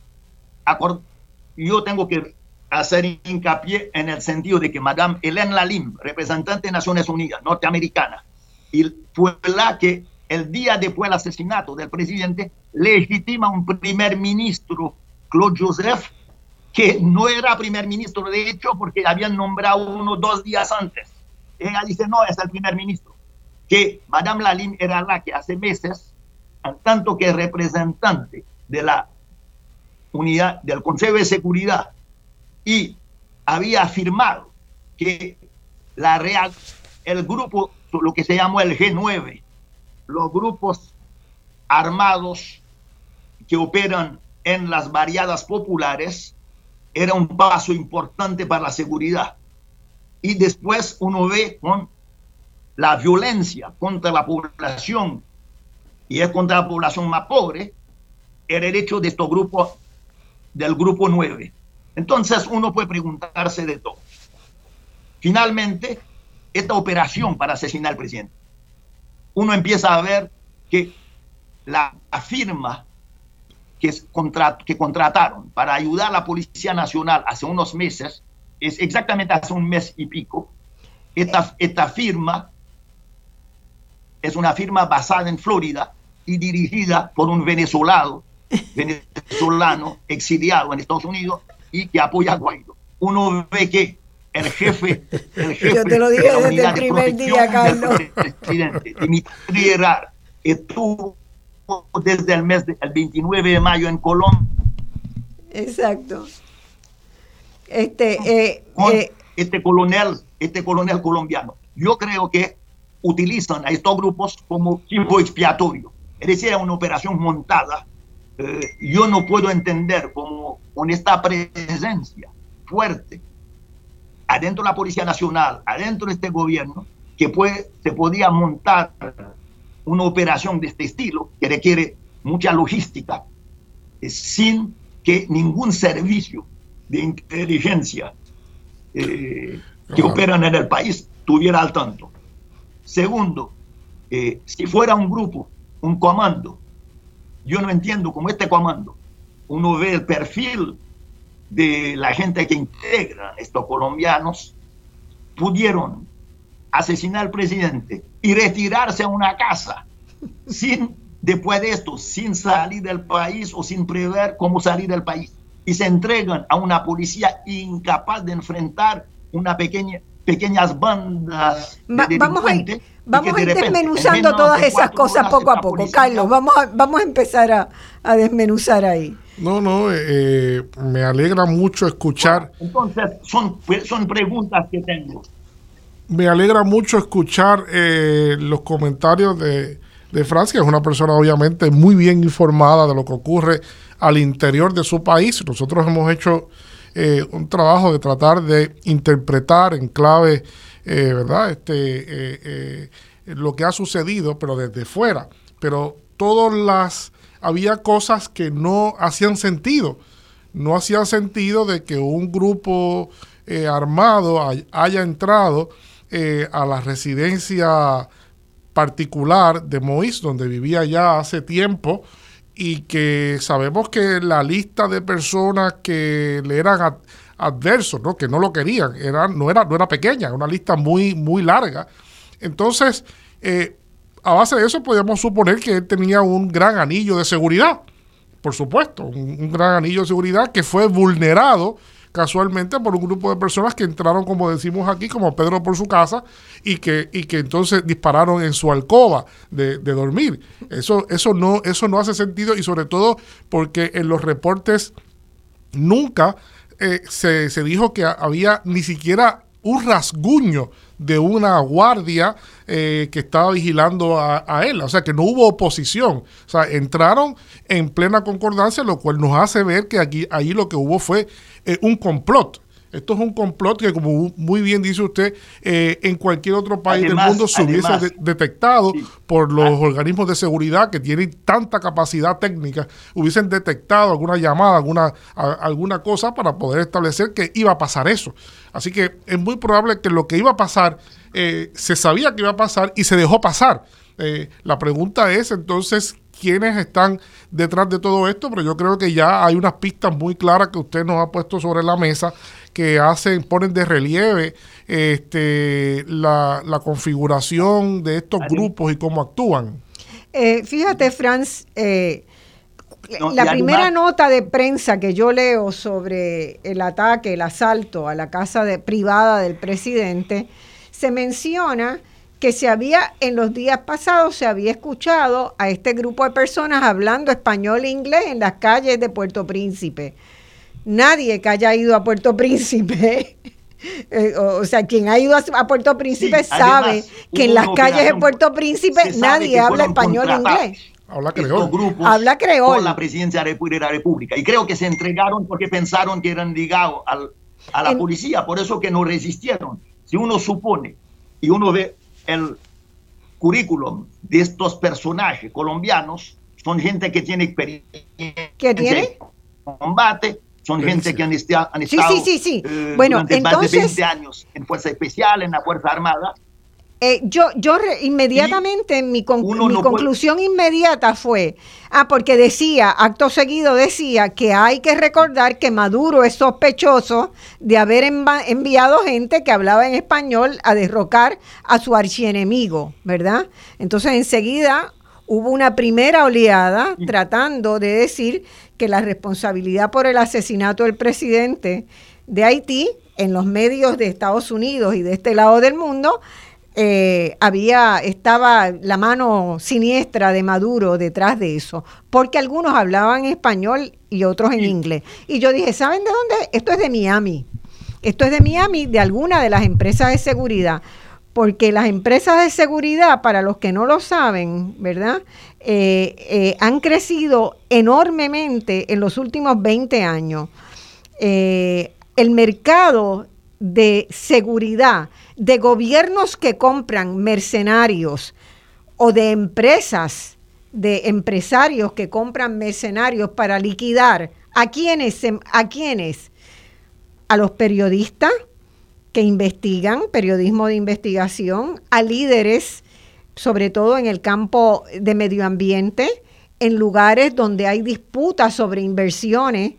yo tengo que hacer hincapié en el sentido de que Madame Hélène Lalim, representante de Naciones Unidas, norteamericana, y fue la que el día después del asesinato del presidente legitima un primer ministro, Claude Joseph, que no era primer ministro de hecho porque habían nombrado uno dos días antes. Ella dice, no, es el primer ministro. Que Madame Lalim era la que hace meses, tanto que representante de la unidad del Consejo de Seguridad y había afirmado que la real, el grupo, lo que se llamó el G9, los grupos armados que operan en las variadas populares, era un paso importante para la seguridad. Y después uno ve con la violencia contra la población, y es contra la población más pobre, el hecho de estos grupos del grupo 9. Entonces uno puede preguntarse de todo. Finalmente, esta operación para asesinar al presidente, uno empieza a ver que la firma que, que contrataron para ayudar a la Policía Nacional hace unos meses, es exactamente hace un mes y pico, esta, esta firma es una firma basada en Florida y dirigida por un venezolano, venezolano exiliado en Estados Unidos y que apoya a Guaidó. Uno ve que el jefe, el jefe Yo te lo dije desde el primer día, Carlos. presidente, Dimitri Herrera, estuvo desde el mes del 29 de mayo en Colombia. Exacto. Este, eh, eh, este coronel, este coronel colombiano. Yo creo que utilizan a estos grupos como tipo expiatorio. Es decir, es una operación montada. Eh, yo no puedo entender cómo con esta presencia fuerte adentro de la Policía Nacional, adentro de este gobierno, que puede, se podía montar una operación de este estilo que requiere mucha logística, eh, sin que ningún servicio de inteligencia eh, que operan en el país tuviera al tanto. Segundo, eh, si fuera un grupo, un comando, yo no entiendo cómo este comando, uno ve el perfil de la gente que integra estos colombianos, pudieron asesinar al presidente y retirarse a una casa sin, después de esto, sin salir del país o sin prever cómo salir del país. Y se entregan a una policía incapaz de enfrentar una pequeña, pequeñas bandas de vamos a ir, vamos a ir desmenuzando todas esas cosas poco a poco. Carlos, vamos a, vamos a empezar a, a desmenuzar ahí. No, no, eh, me alegra mucho escuchar. Entonces, son, son preguntas que tengo me alegra mucho escuchar eh, los comentarios de, de Francia, es una persona obviamente muy bien informada de lo que ocurre al interior de su país. Nosotros hemos hecho eh, un trabajo de tratar de interpretar en clave, eh, ¿verdad? Este, lo que ha sucedido, pero desde fuera. Pero todas las, había cosas que no hacían sentido. No hacía sentido de que un grupo armado haya entrado eh, a la residencia particular de Moïse, donde vivía ya hace tiempo, y que sabemos que la lista de personas que le eran adversos, ¿no? que no lo querían, era, no, era, no era pequeña, era una lista muy, muy larga. Entonces, eh, a base de eso podríamos suponer que él tenía un gran anillo de seguridad, por supuesto, un gran anillo de seguridad que fue vulnerado casualmente por un grupo de personas que entraron, como decimos aquí, como Pedro por su casa, y que, y que entonces dispararon en su alcoba de, dormir. Eso, eso, no, eso no hace sentido y sobre todo porque en los reportes nunca eh, se, se dijo que había ni siquiera un rasguño de una guardia eh, que estaba vigilando a, él. O sea, que no hubo oposición. O sea, entraron en plena concordancia, lo cual nos hace ver que aquí, ahí lo que hubo fue eh, un complot. Esto es un complot que, como muy bien dice usted, eh, en cualquier otro país del mundo se hubiese detectado por los ah. organismos de seguridad que tienen tanta capacidad técnica, hubiesen detectado alguna llamada, alguna, alguna cosa para poder establecer que iba a pasar eso. Así que es muy probable que lo que iba a pasar eh, se sabía que iba a pasar y se dejó pasar. la pregunta es entonces quiénes están detrás de todo esto, pero yo creo que ya hay unas pistas muy claras que usted nos ha puesto sobre la mesa que hacen, ponen de relieve este, la, configuración de estos grupos y cómo actúan. Eh, fíjate, Franz, eh, la primera nota de prensa que yo leo sobre el ataque, el asalto a la casa de, privada del presidente, se menciona que se había en los días pasados se había escuchado a este grupo de personas hablando español e inglés en las calles de Puerto Príncipe. Nadie que haya ido a Puerto Príncipe, eh, o, sea, quien ha ido a, Puerto Príncipe sabe que en las calles de Puerto Príncipe nadie habla español e inglés. Habla creol. Grupos habla creol. Con la presidencia de la República. Y creo que se entregaron porque pensaron que eran ligados a la policía, por eso que no resistieron. Si uno supone y uno ve el currículum de estos personajes colombianos son gente que tiene experiencia ¿Qué tiene? combate, son gente que han, estado, sí, sí, sí, sí. Eh, bueno, durante entonces, más de 20 años en Fuerza Especial, en la Fuerza Armada. Eh, yo, yo inmediatamente, mi, conclusión inmediata fue, ah, porque decía, acto seguido decía que hay que recordar que Maduro es sospechoso de haber enviado gente que hablaba en español a derrocar a su archienemigo, ¿verdad? Entonces enseguida hubo una primera oleada tratando de decir que la responsabilidad por el asesinato del presidente de Haití en los medios de Estados Unidos y de este lado del mundo eh, había estaba la mano siniestra de Maduro detrás de eso, porque algunos hablaban español y otros en inglés. Y yo dije, ¿saben de dónde? Esto es de Miami. Esto es de Miami, de alguna de las empresas de seguridad porque las empresas de seguridad, para los que no lo saben, ¿verdad? Eh, eh, han crecido enormemente en los últimos 20 años. Eh, el mercado de seguridad de gobiernos que compran mercenarios o de empresas, de empresarios que compran mercenarios para liquidar, ¿a quiénes? ¿A? A los periodistas, que investigan, periodismo de investigación, a líderes, sobre todo en el campo de medio ambiente, en lugares donde hay disputas sobre inversiones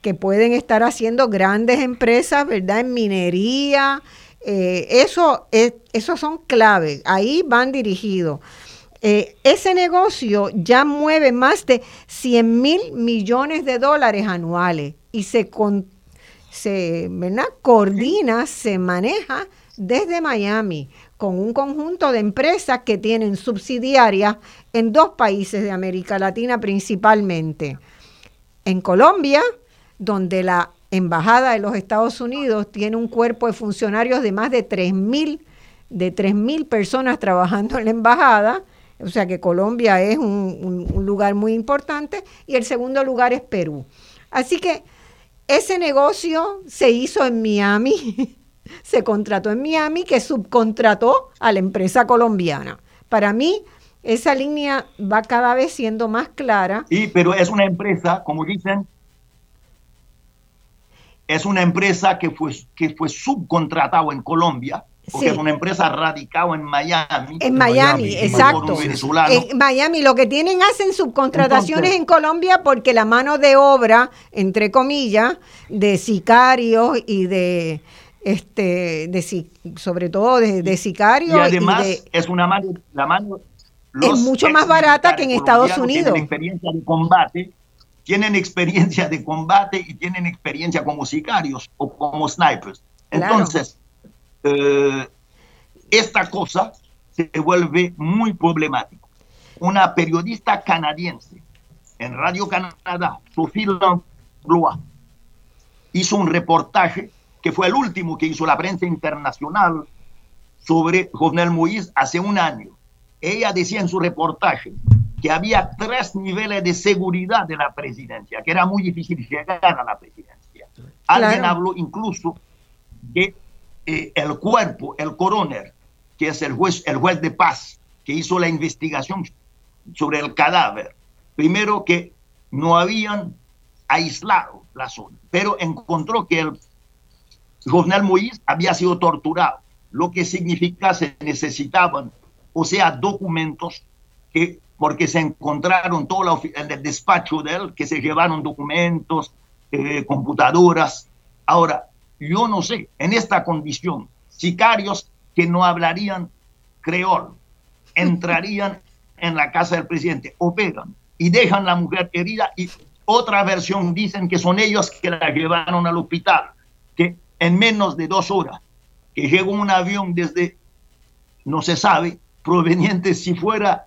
que pueden estar haciendo grandes empresas, ¿verdad? En minería, eh, eso, es, esos son claves, ahí van dirigidos. Eh, ese negocio ya mueve más de 100 mil millones de dólares anuales y se, se coordina, se maneja desde Miami con un conjunto de empresas que tienen subsidiarias en dos países de América Latina principalmente. En Colombia, donde la Embajada de los Estados Unidos tiene un cuerpo de funcionarios de más de 3.000 de 3.000 personas trabajando en la embajada, o sea que Colombia es un lugar muy importante, y el segundo lugar es Perú. Así que ese negocio se hizo en Miami, se contrató en Miami, que subcontrató a la empresa colombiana. Para mí, esa línea va cada vez siendo más clara. Sí, pero es una empresa, como dicen, es una empresa que fue, que fue subcontratado en Colombia porque es una empresa radicada en Miami. En Miami, exacto. En Miami, lo que tienen hacen subcontrataciones en Colombia porque la mano de obra, entre comillas, de sicarios y de este de sobre todo de, sicarios y además es una mano la mano es mucho más barata que en Estados Unidos tienen experiencia de combate tienen experiencia de combate y tienen experiencia como sicarios o como snipers entonces eh, esta cosa se vuelve muy problemática. Una periodista canadiense en Radio Canadá, Sophie Langlois, hizo un reportaje que fue el último que hizo la prensa internacional sobre Jovenel Moïse hace un año. Ella decía en su reportaje que había tres niveles de seguridad de la presidencia, que era muy difícil llegar a la presidencia. Alguien habló incluso de eh, el cuerpo, el coroner, que es el juez, el juez de paz, que hizo la investigación sobre el cadáver, primero que no habían aislado la zona, pero encontró que el jornal Moïse había sido torturado, lo que significa se necesitaban, o sea, documentos que, porque se encontraron todo el despacho de él, que se llevaron documentos, eh, computadoras. Ahora, yo no sé, en esta condición, sicarios que no hablarían creol entrarían en la casa del presidente, operan y dejan la mujer herida y otra versión dicen que son ellos que la llevaron al hospital, que en menos de dos horas, que llegó un avión desde, no se sabe, proveniente si fuera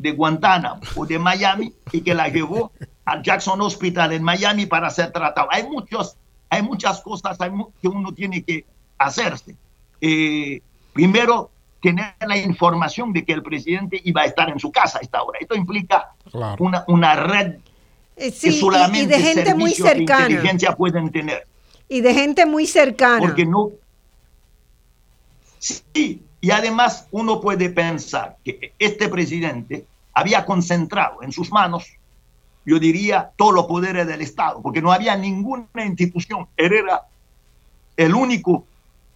de Guantánamo o de Miami y que la llevó al Jackson Hospital en Miami para ser tratado. Hay muchos hay muchas cosas que uno tiene que hacerse. Eh, primero, tener la información de que el presidente iba a estar en su casa a esta hora. Esto implica una, una, red eh, que solamente y de gente muy cercana. de inteligencia pueden tener. Y de gente muy cercana. Porque no... Sí, y además uno puede pensar que este presidente había concentrado en sus manos yo diría, todos los poderes del Estado, porque no había ninguna institución. Él era el único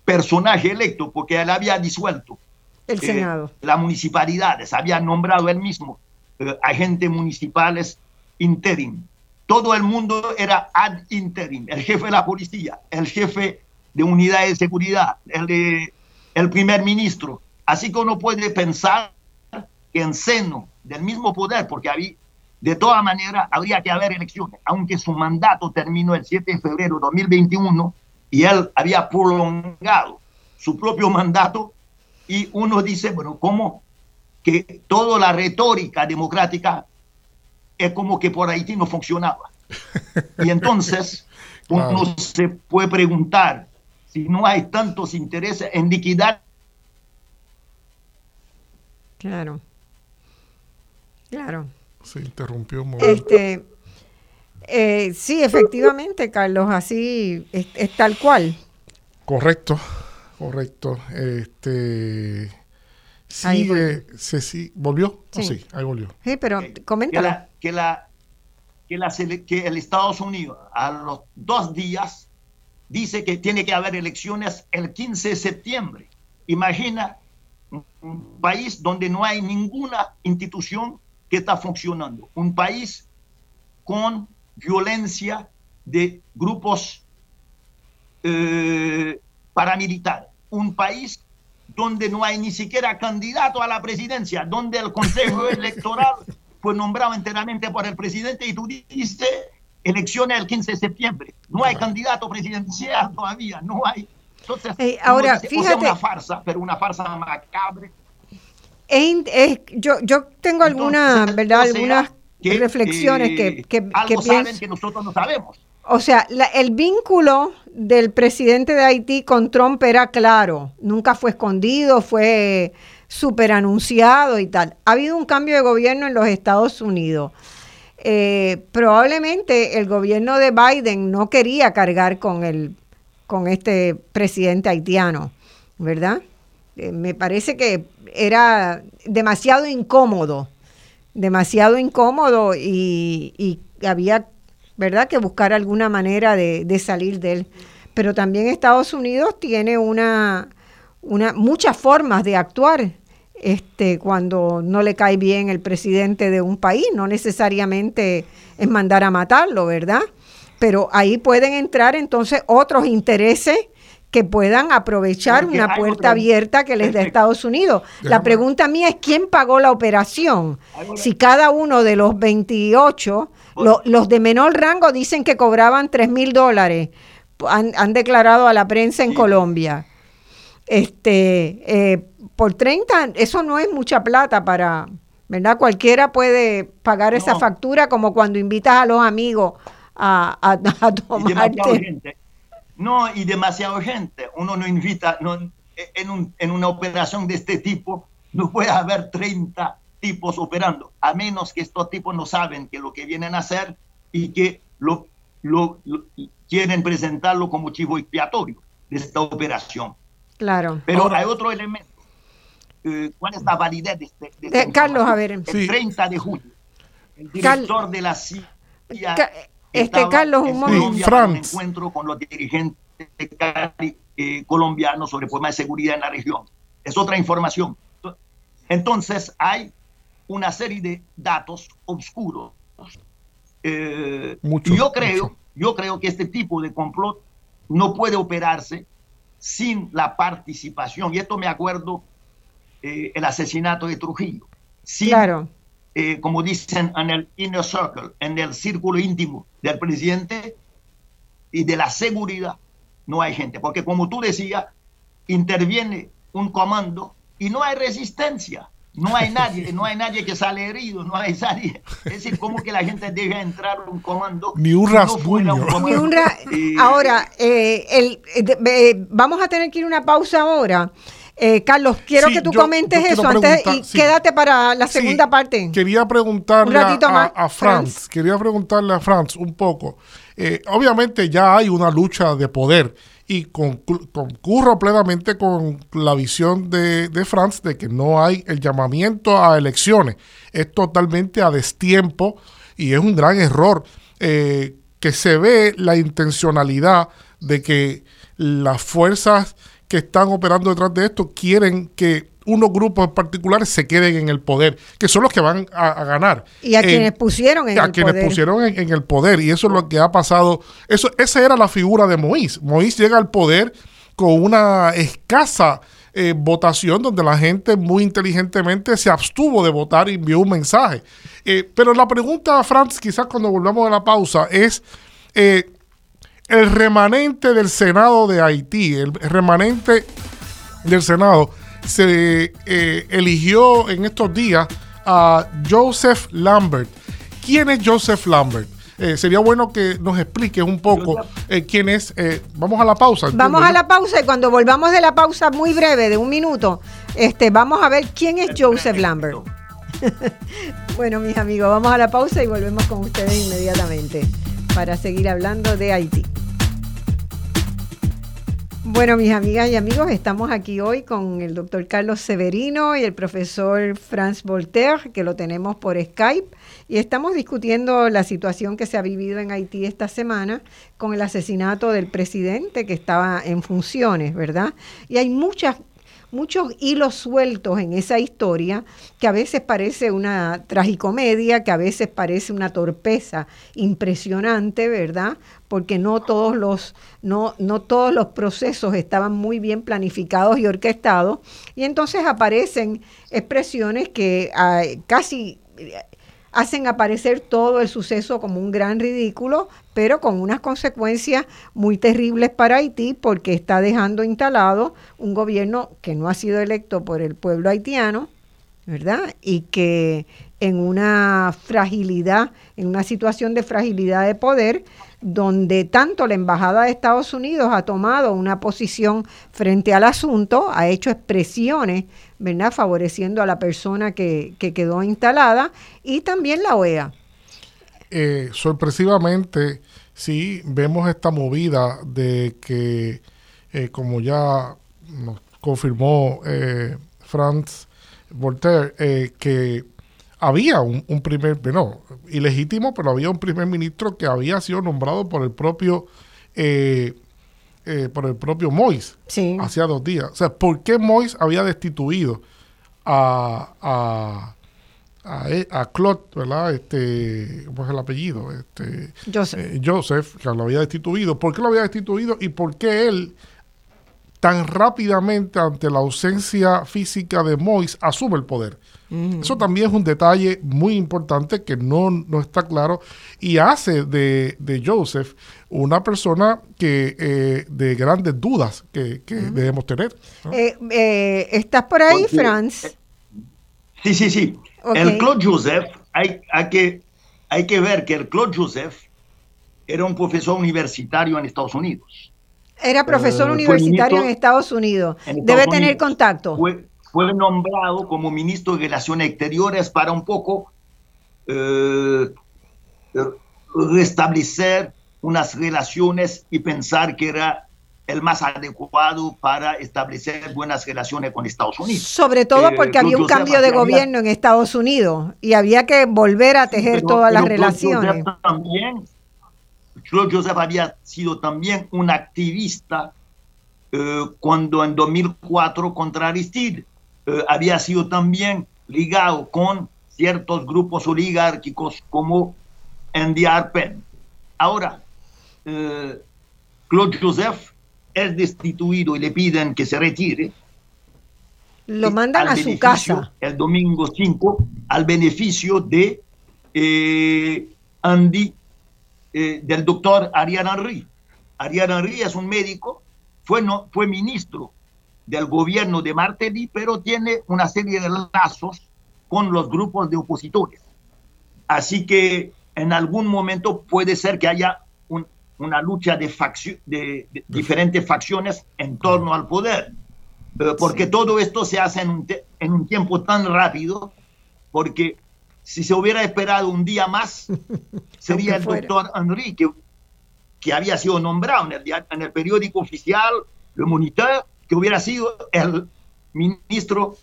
personaje electo, porque él había disuelto el eh, Senado. las municipalidades, había nombrado él mismo eh, agentes municipales interim. Todo el mundo era ad interim, el jefe de la policía, el jefe de unidad de seguridad, el, el primer ministro. Así que uno puede pensar que en seno del mismo poder, porque había, de todas maneras habría que haber elecciones, aunque su mandato terminó el 7 de febrero de 2021 y él había prolongado su propio mandato y uno dice, bueno, ¿cómo que toda la retórica democrática es como que por Haití no funcionaba? Y entonces uno se puede preguntar si no hay tantos intereses en liquidar. Claro. Claro. Se interrumpió un momento. Este, eh, sí, efectivamente, Carlos, así es, tal cual. Correcto, correcto. Este sigue, se sí, volvió, sí. sí, ahí volvió. Sí, pero coméntala. Que, la, que, la, que, el Estados Unidos a los dos días dice que tiene que haber elecciones el 15 de septiembre. Imagina un país donde no hay ninguna institución que está funcionando, un país con violencia de grupos eh, paramilitares. Un país donde no hay ni siquiera candidato a la presidencia, donde el Consejo Electoral fue nombrado enteramente por el presidente y tú dices elecciones el 15 de septiembre. No hay candidato presidencial todavía, no hay. Entonces, eh, ahora, fíjate. una farsa, pero una farsa macabre. yo, yo tengo alguna, ¿verdad? Algunas reflexiones que, eh, que, algo saben que nosotros no sabemos. O sea, el vínculo del presidente de Haití con Trump era claro, nunca fue escondido, fue súper anunciado y tal. Ha habido un cambio de gobierno en los Estados Unidos. Eh, probablemente el gobierno de Biden no quería cargar con, el, con este presidente haitiano, ¿verdad? Eh, me parece que era demasiado incómodo demasiado incómodo y, había, ¿verdad?, que buscar alguna manera de, salir de él. Pero también Estados Unidos tiene una, una, muchas formas de actuar este, cuando no le cae bien el presidente de un país, no necesariamente es mandar a matarlo, ¿verdad? Pero ahí pueden entrar entonces otros intereses que puedan aprovechar una puerta abierta que les da Estados Unidos. La pregunta mía es quién pagó la operación. Si cada uno de los 28, los de menor rango dicen que cobraban 3 mil dólares, han, declarado a la prensa en Colombia. Este, eh, por 30, eso no es mucha plata para, ¿verdad? Cualquiera puede pagar esa factura como cuando invitas a los amigos a, a, a tomarte. No, y demasiada gente. Uno no invita, en, una operación de este tipo, no puede haber 30 tipos operando, a menos que estos tipos no saben que lo que vienen a hacer y que lo, quieren presentarlo como chivo expiatorio de esta operación. Claro. Pero hay otro elemento. Eh, ¿Cuál es la validez de este? De Carlos, a ver. El 30 de julio, el director de la CIA este Carlos, un momento. un encuentro con los dirigentes eh, colombianos sobre problemas de seguridad en la región. Es otra información. Entonces hay una serie de datos oscuros. Eh, yo creo, yo creo que este tipo de complot no puede operarse sin la participación. Y esto me acuerdo eh, el asesinato de Trujillo. claro eh, como dicen en el inner circle, en el círculo íntimo del presidente y de la seguridad, no hay gente. Porque como tú decías, interviene un comando y no hay resistencia. No hay nadie, no hay nadie que sale herido, no hay nadie. Es decir, como que la gente deja entrar un comando. Ni un rasguño. ahora, eh, el, eh, vamos a tener que ir una pausa ahora. Eh, Carlos, quiero que tú comentes eso antes y quédate para la segunda parte. Quería preguntarle a, Franz, quería preguntarle a Franz un poco. Eh, obviamente ya hay una lucha de poder y concurro plenamente con la visión de, de Franz de que no hay el llamamiento a elecciones. Es totalmente a destiempo y es un gran error eh, que se ve la intencionalidad de que las fuerzas que están operando detrás de esto quieren que unos grupos particulares se queden en el poder, que son los que van a, ganar. Y a quienes pusieron en a quienes pusieron en, el poder. Y eso es lo que ha pasado. Eso, esa era la figura de Moïse. Moïse llega al poder con una escasa eh, votación donde la gente muy inteligentemente se abstuvo de votar y envió un mensaje. Eh, pero la pregunta, Franz, quizás cuando volvamos a la pausa, es eh, el remanente del Senado de Haití, el remanente del Senado se eh, eligió en estos días a Joseph Lambert. ¿Quién es Joseph Lambert? Eh, sería bueno que nos expliques un poco eh, quién es. vamos a la pausa. Vamos a la pausa y cuando volvamos de la pausa muy breve, de un minuto, este, vamos a ver quién es Joseph Lambert. bueno, mis amigos, vamos a la pausa y volvemos con ustedes inmediatamente para seguir hablando de Haití. Bueno, mis amigas y amigos, estamos aquí hoy con el doctor Carlos Severino y el profesor Franz Voltaire, que lo tenemos por Skype, y estamos discutiendo la situación que se ha vivido en Haití esta semana con el asesinato del presidente que estaba en funciones, ¿verdad? Y hay muchas muchos hilos sueltos en esa historia que a veces parece una tragicomedia, que a veces parece una torpeza impresionante, ¿verdad? Porque no todos los, no, no todos los procesos estaban muy bien planificados y orquestados. Y entonces aparecen expresiones que ah, casi hacen aparecer todo el suceso como un gran ridículo, pero con unas consecuencias muy terribles para Haití porque está dejando instalado un gobierno que no ha sido electo por el pueblo haitiano, ¿verdad? Y que en una fragilidad, en una situación de fragilidad de poder, donde tanto la Embajada de Estados Unidos ha tomado una posición frente al asunto, ha hecho expresiones, ¿verdad?, favoreciendo a la persona que, quedó instalada, y también la OEA. Eh, sorpresivamente, sí, vemos esta movida de que, eh, como ya nos confirmó eh, Franz Voltaire, que había un, primer, bueno, ilegítimo, pero había un primer ministro que había sido nombrado por el propio eh, eh, por el propio Mois sí. hacía dos días. O sea, ¿por qué Mois había destituido a, a, a, e, Claude, ¿verdad? Este, ¿cómo es el apellido? Este, Joseph. Eh, Joseph, que lo había destituido. ¿Por qué lo había destituido y por qué él tan rápidamente ante la ausencia física de Mois asume el poder? Eso también es un detalle muy importante que no, está claro y hace de, Joseph una persona que eh, de grandes dudas que, debemos tener. Eh, eh, ¿Estás por ahí, Franz? Sí, sí, sí. El Claude Joseph, hay, hay, que, hay que ver que el Claude Joseph era un profesor universitario en Estados Unidos. Era profesor universitario en Estados Unidos. Debe tener contacto fue nombrado como ministro de Relaciones Exteriores para un poco eh, restablecer unas relaciones y pensar que era el más adecuado para establecer buenas relaciones con Estados Unidos. Sobre todo eh, porque había un cambio de gobierno en Estados Unidos y había que volver a tejer todas las relaciones. también, Joseph había sido también un activista eh, cuando en 2004 contra Aristide. Eh, había sido también ligado con ciertos grupos oligárquicos como Arpen. Ahora, eh, Claude Joseph es destituido y le piden que se retire. Lo mandan a su casa. El domingo 5, al beneficio de eh, Andy, del doctor Ariane Henry. Ariane Henry es un médico, fue, no, fue ministro del gobierno de Martelly, pero tiene una serie de lazos con los grupos de opositores. Así que en algún momento puede ser que haya una lucha de, de, diferentes facciones en torno al poder, eh, porque todo esto se hace en un, en un tiempo tan rápido, porque si se hubiera esperado un día más, sería el doctor Henry, que, que, había sido nombrado en el, en el periódico oficial, Le Moniteur, que hubiera sido el ministro,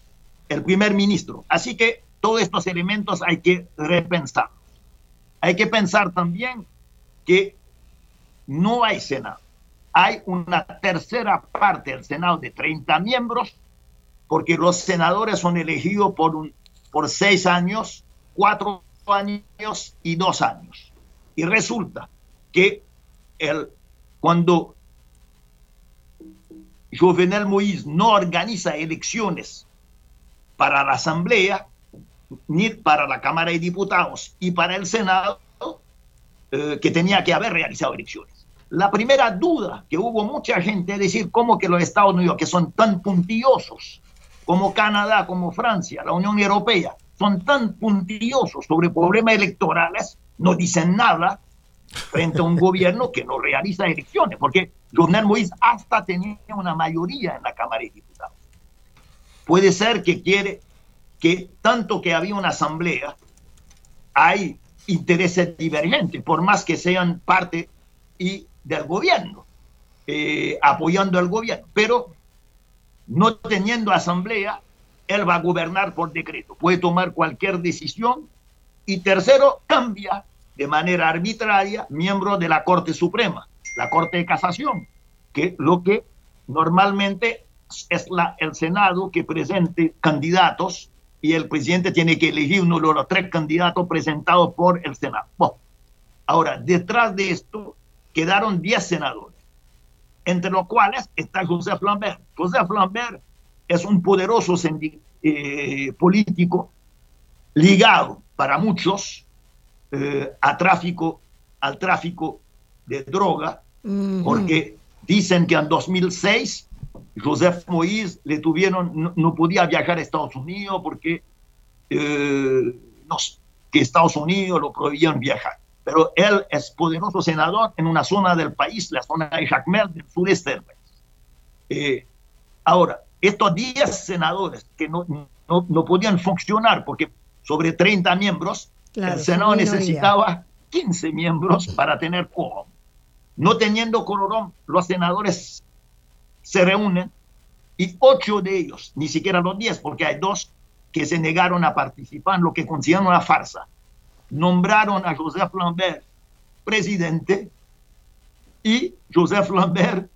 el primer ministro. Así que todos estos elementos hay que repensar. hay que pensar también que no hay Senado. Hay una tercera parte del Senado de 30 miembros, porque los senadores son elegidos por, un, por seis años, cuatro años y dos años. Y resulta que el, cuando Jovenel Moïse no organiza elecciones para la Asamblea, ni para la Cámara de Diputados y para el Senado, eh, que tenía que haber realizado elecciones. La primera duda que hubo mucha gente es decir, ¿cómo que los Estados Unidos, que son tan puntillosos, como Canadá, como Francia, la Unión Europea, son tan puntillosos sobre problemas electorales, no dicen nada frente a un gobierno que no realiza elecciones, porque Jovenel Moïse hasta tenía una mayoría en la Cámara de Diputados. Puede ser que quiere que tanto que había una asamblea, hay intereses divergentes, por más que sean parte y del gobierno, eh, apoyando al gobierno. Pero no teniendo asamblea, él va a gobernar por decreto, puede tomar cualquier decisión. Y tercero, cambia de manera arbitraria miembro de la Corte Suprema, la Corte de Casación, que lo que normalmente es la, el Senado que presente candidatos y el presidente tiene que elegir uno de los tres candidatos presentados por el Senado. ahora, detrás de esto quedaron 10 senadores, entre los cuales está José Flambert. José Flambert es un poderoso eh, político ligado para muchos eh, a tráfico, al tráfico de droga, porque dicen que en 2006 Joseph Moïse le tuvieron, no, podía viajar a Estados Unidos porque eh, que Estados Unidos lo prohibían viajar. Pero él es poderoso senador en una zona del país, la zona de Jacmel, del sureste del país. Eh, ahora, estos 10 senadores que no, no, no, podían funcionar porque sobre 30 miembros, el Senado necesitaba 15 miembros para tener quórum. No teniendo quórum, los senadores se reúnen y ocho de ellos, ni siquiera los diez, porque hay dos que se negaron a participar en lo que consideran una farsa, nombraron a Joseph Lambert presidente y Joseph Lambert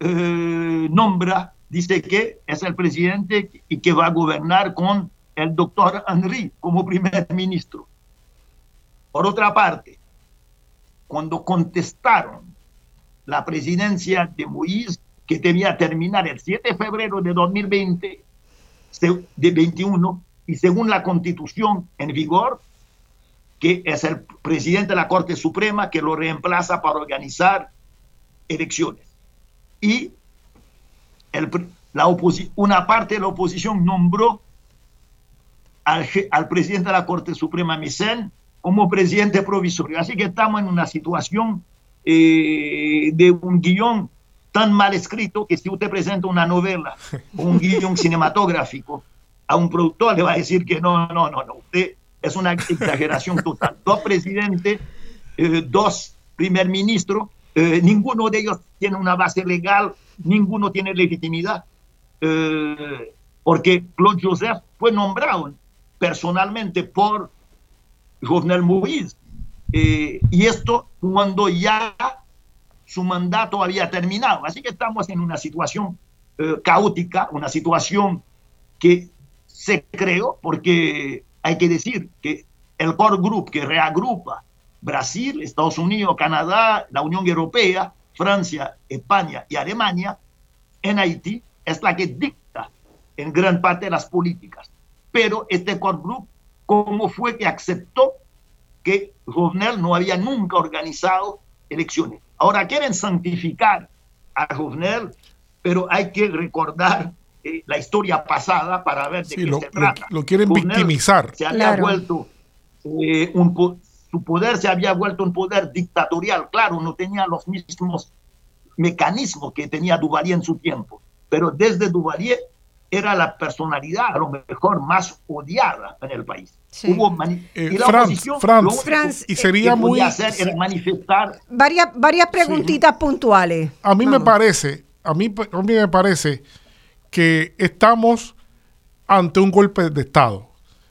eh, nombra, dice que es el presidente y que va a gobernar con el doctor Henry como primer ministro. Por otra parte, cuando contestaron la presidencia de Moïse, que debía terminar el 7 de febrero de 2020, de 21, y según la constitución en vigor, que es el presidente de la Corte Suprema que lo reemplaza para organizar elecciones. Y el, la una parte de la oposición nombró al, presidente de la Corte Suprema, Misen, como presidente provisorio. Así que estamos en una situación eh, de un guion tan mal escrito que si usted presenta una novela o un guion cinematográfico a un productor le va a decir que no, no, no, no, usted es una exageración total. Dos presidentes, eh, dos primer ministros, eh, ninguno de ellos tiene una base legal, ninguno tiene legitimidad, eh, porque Claude Joseph fue nombrado personalmente por Jovenel Moïse. y esto cuando ya su mandato había terminado. Así que estamos en una situación caótica, una situación que se creó porque hay que decir que el core group que reagrupa Brasil, Estados Unidos, Canadá, la Unión Europea, Francia, España y Alemania en Haití es la que dicta en gran parte las políticas. Pero este core group, ¿cómo fue que aceptó que Jovenel no había nunca organizado elecciones? Ahora quieren santificar a Jovenel, pero hay que recordar eh, la historia pasada para ver de qué se trata. Lo, quieren victimizar. Se había vuelto eh, un, su poder se había vuelto un poder dictatorial. Claro, no tenía los mismos mecanismos que tenía Duvalier en su tiempo, pero desde Duvalier era la personalidad a lo mejor más odiada en el país. Hubo eh, y la y sería muy hacer era manifestar varias varias preguntitas puntuales. A mí me parece, a mí, a mí me parece que estamos ante un golpe de Estado,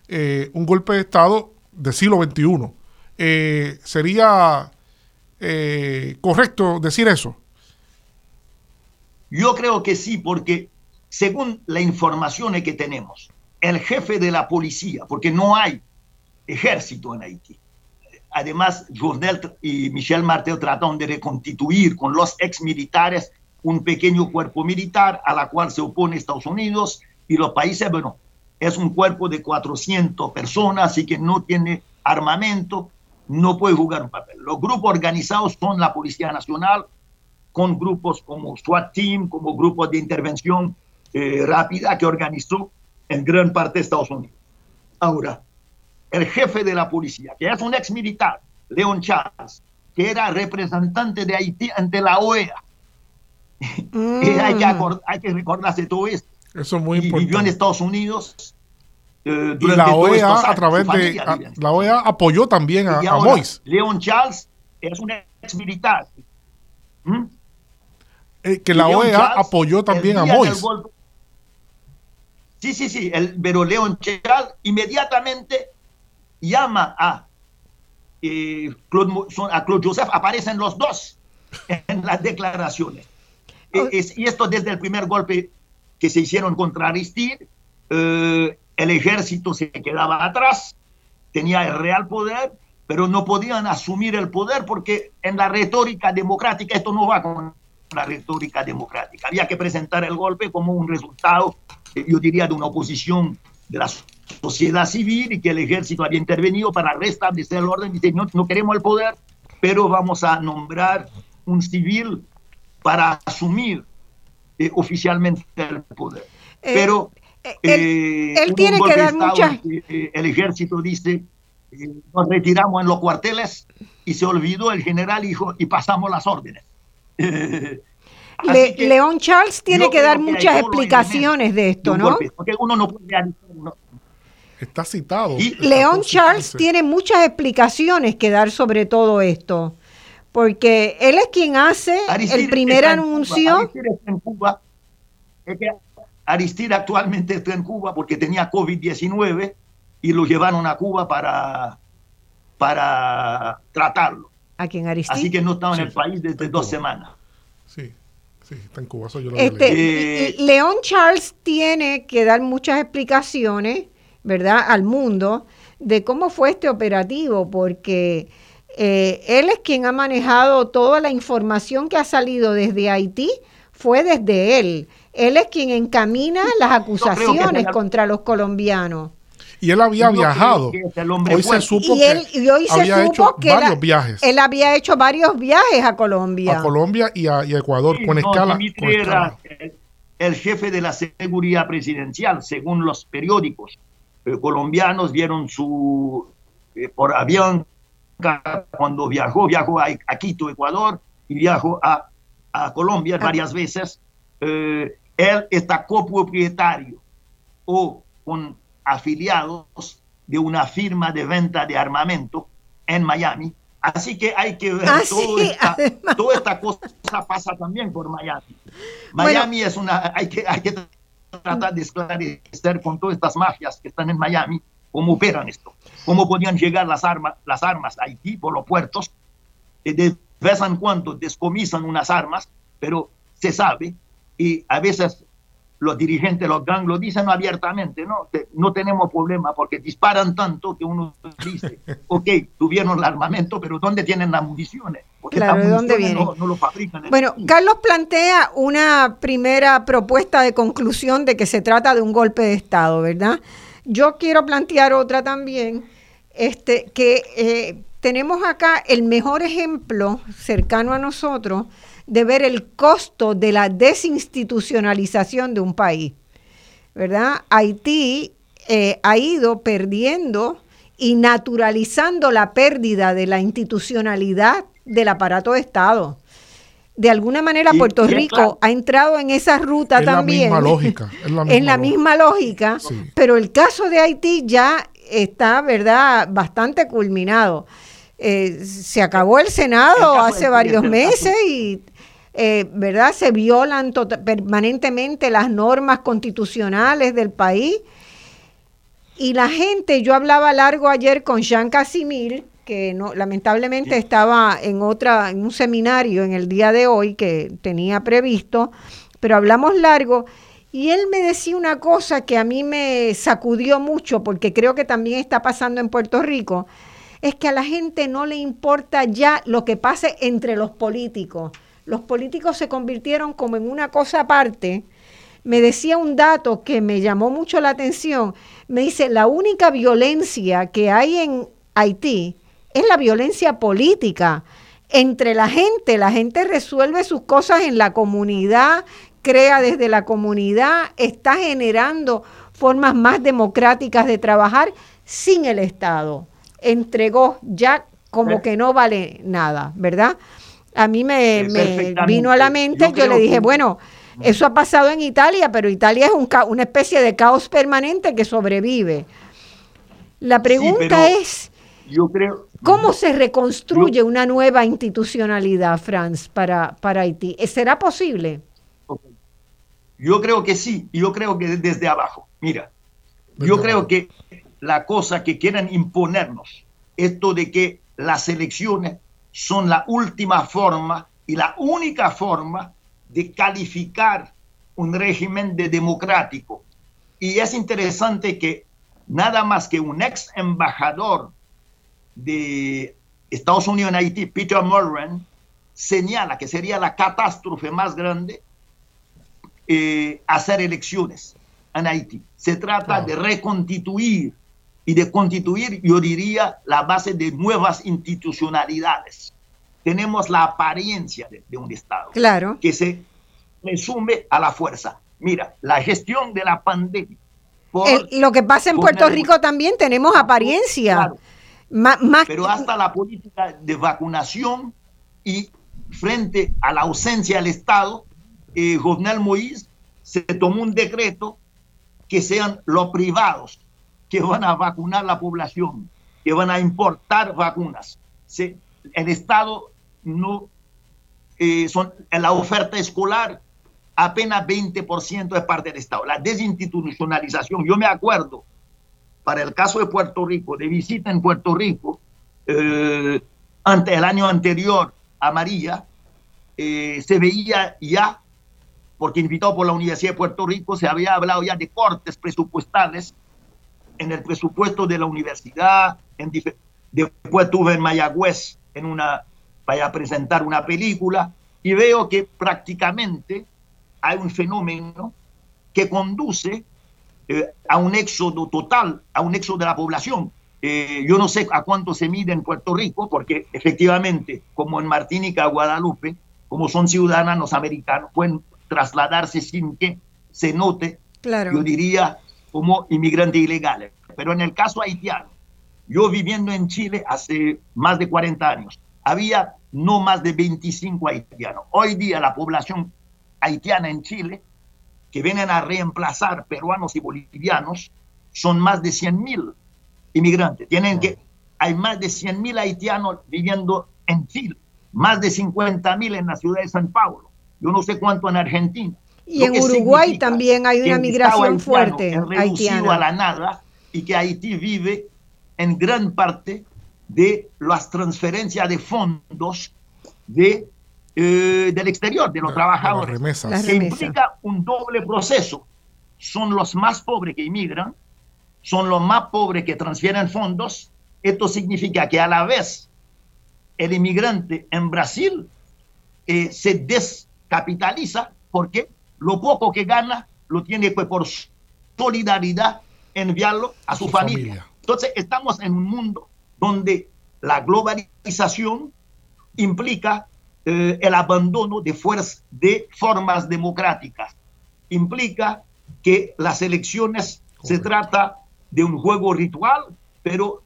eh, un golpe de Estado del siglo XXI. eh, sería eh, correcto decir eso. Yo creo que sí, porque según la información que tenemos, el jefe de la policía, porque no hay ejército en Haití. Además, Journel y Michel Martel trataron de reconstituir con los ex militares un pequeño cuerpo militar a la cual se opone Estados Unidos y los países, bueno, es un cuerpo de 400 personas, así que no tiene armamento, no puede jugar un papel. Los grupos organizados son la Policía Nacional, con grupos como SWAT Team, como grupos de intervención eh, rápida que organizó en gran parte Estados Unidos. Ahora, el jefe de la policía, que es un ex militar, Leon Charles, que era representante de Haití ante la OEA. Mm. hay, que hay, que recordarse todo esto. Eso es muy y importante. Vivió en Estados Unidos. Eh, y la OEA, a través de. A, la OEA apoyó también a, a Mois. Leon Charles es un ex militar. ¿Mm? Eh, que la OEA Charles, apoyó también a Mois. Sí, sí, sí, el, pero Leon Charles inmediatamente llama a, eh, Claude, a Claude Joseph, aparecen los dos en las declaraciones. Oh. Es, y esto desde el primer golpe que se hicieron contra Aristide, eh, el ejército se quedaba atrás, tenía el real poder, pero no podían asumir el poder porque en la retórica democrática esto no va con la retórica democrática. Había que presentar el golpe como un resultado, eh, yo diría, de una oposición de la sociedad civil y que el ejército había intervenido para restablecer el orden. Dice, no, no queremos el poder, pero vamos a nombrar un civil para asumir eh, oficialmente el poder. Eh, pero él, eh, él tiene que dar muchas... el ejército dice, nos retiramos en los cuarteles y se olvidó el general hijo y pasamos las órdenes. Le, León Charles tiene que dar muchas explicaciones de esto, ¿no? Golpe, porque uno no puede uno, Está citado. Y León Charles tiene muchas explicaciones que dar sobre todo esto, porque él es quien hace Aristide el primer anuncio. Aristide está en Cuba. Es que Aristide actualmente está en Cuba porque tenía COVID-19 y lo llevaron a Cuba para, para tratarlo. ¿A quién Aristide? Así que no estaba en el país desde dos semanas. Sí. Sí, está en Cuba, eso yo lo este, León Charles tiene que dar muchas explicaciones ¿verdad?, al mundo de cómo fue este operativo, porque eh, él es quien ha manejado toda la información que ha salido desde Haití, fue desde él. Él es quien encamina las acusaciones contra los colombianos. Y él había viajado. Hoy se supo y él, que hoy se había supo hecho que varios viajes. Él había hecho varios viajes a Colombia. A Colombia y a, y a Ecuador, Sí, con, no, escala, Dimitri con escala. era el, el jefe de la seguridad presidencial, según los periódicos eh, colombianos vieron su eh, por avión cuando viajó, viajó a, a, Quito, Ecuador, y viajó a, a Colombia varias veces. Eh, él está copropietario o con afiliados de una firma de venta de armamento en Miami. Así que hay que ver Ah, todo sí, esta, toda esta cosa pasa también por Miami. Miami es una, hay que, hay que tratar de esclarecer con todas estas mafias que están en Miami cómo operan esto, cómo podían llegar las armas, las armas a Haití por los puertos, eh, de vez en cuando descomisan unas armas, pero se sabe y a veces los dirigentes, los gangs lo dicen abiertamente, no, Te- no tenemos problema porque disparan tanto que uno dice, ok, tuvieron el armamento, pero ¿dónde tienen las municiones? Porque Claro, las ¿de dónde? No, no lo fabrican. en Bueno. Carlos plantea una primera propuesta de conclusión de que se trata de un golpe de Estado, ¿verdad? Yo quiero plantear otra también, este, que eh, tenemos acá el mejor ejemplo cercano a nosotros de ver el costo de la desinstitucionalización de un país, ¿verdad? Haití eh, ha ido perdiendo y naturalizando la pérdida de la institucionalidad del aparato de Estado. De alguna manera Y- Puerto Rico claro. ha entrado en esa ruta Es la también. misma lógica, es la en la lógica. misma lógica, Sí. pero el caso de Haití ya está, ¿verdad?, bastante culminado. Eh, se acabó el Senado El hace varios meses y, eh, ¿verdad?, se violan tota- permanentemente las normas constitucionales del país. Y la gente, yo hablaba largo ayer con Jean Casimir, que no, lamentablemente estaba en otra, en un seminario en el día de hoy que tenía previsto, pero hablamos largo y él me decía una cosa que a mí me sacudió mucho, porque creo que también está pasando en Puerto Rico, es que a la gente no le importa ya lo que pase entre los políticos. Los políticos se convirtieron como en una cosa aparte. Me decía un dato que me llamó mucho la atención. Me dice, la única violencia que hay en Haití es la violencia política entre la gente. La gente resuelve sus cosas en la comunidad, crea desde la comunidad, está generando formas más democráticas de trabajar sin el Estado. Entregó ya como que no vale nada, ¿verdad? A mí me, vino a la mente, yo, le dije, bueno, eso ha pasado en Italia, pero Italia es un una especie de caos permanente que sobrevive. La pregunta es, yo creo, ¿cómo se reconstruye una nueva institucionalidad, Franz, para, para Haití? ¿Será posible? Yo creo que sí, yo creo que desde abajo. Mira, yo creo que la cosa que quieren imponernos, esto de que las elecciones son la última forma y la única forma de calificar un régimen de democrático. Y es interesante que nada más que un ex embajador de Estados Unidos en Haití, Peter Murren, señala que sería la catástrofe más grande eh, hacer elecciones en Haití. Se trata de reconstituir y de constituir, yo diría, la base de nuevas institucionalidades. Tenemos la apariencia de, un Estado claro. que se resume a la fuerza. Mira, la gestión de la pandemia. lo que pasa en Puerto Rico también tenemos apariencia. Pero hasta la política de vacunación y frente a la ausencia del Estado, eh, Jovenel Moïse se tomó un decreto que sean los privados que van a vacunar la población, que van a importar vacunas. el Estado no eh, son la oferta escolar apenas 20% es parte del Estado. La desinstitucionalización, yo me acuerdo, para el caso de Puerto Rico, de visita en Puerto Rico, eh, ante el año anterior a María, eh, se veía ya porque invitado por la Universidad de Puerto Rico se había hablado ya de cortes presupuestales en el presupuesto de la universidad. En después estuve en Mayagüez en una, para presentar una película y veo que prácticamente hay un fenómeno que conduce eh, a un éxodo total, a un éxodo de la población. Eh, yo no sé a cuánto se mide en Puerto Rico, porque efectivamente, como en Martinica, Guadalupe, como son ciudadanos americanos, pueden trasladarse sin que se note, yo diría, como inmigrantes ilegales. Pero en el caso haitiano, yo viviendo en Chile hace más de 40 años, había no más de 25 haitianos. Hoy día la población haitiana en Chile, que vienen a reemplazar peruanos y bolivianos, son más de 100 mil inmigrantes. Tienen que, hay más de 100 mil haitianos viviendo en Chile, más de 50 mil en la ciudad de San Paulo yo no sé cuánto en Argentina. Y en Uruguay también hay una migración fuerte reducido a la nada y que Haití vive en gran parte de las transferencias de fondos de, eh, del exterior, de los trabajadores, que implica un doble proceso. Son los más pobres que inmigran, son los más pobres que transfieren fondos. Esto significa que a la vez el inmigrante en Brasil eh, se des capitaliza porque lo poco que gana lo tiene pues por solidaridad enviarlo a su, familia. Entonces estamos en un mundo donde la globalización implica eh, el abandono de, de formas democráticas, implica que las elecciones se trata de un juego ritual, pero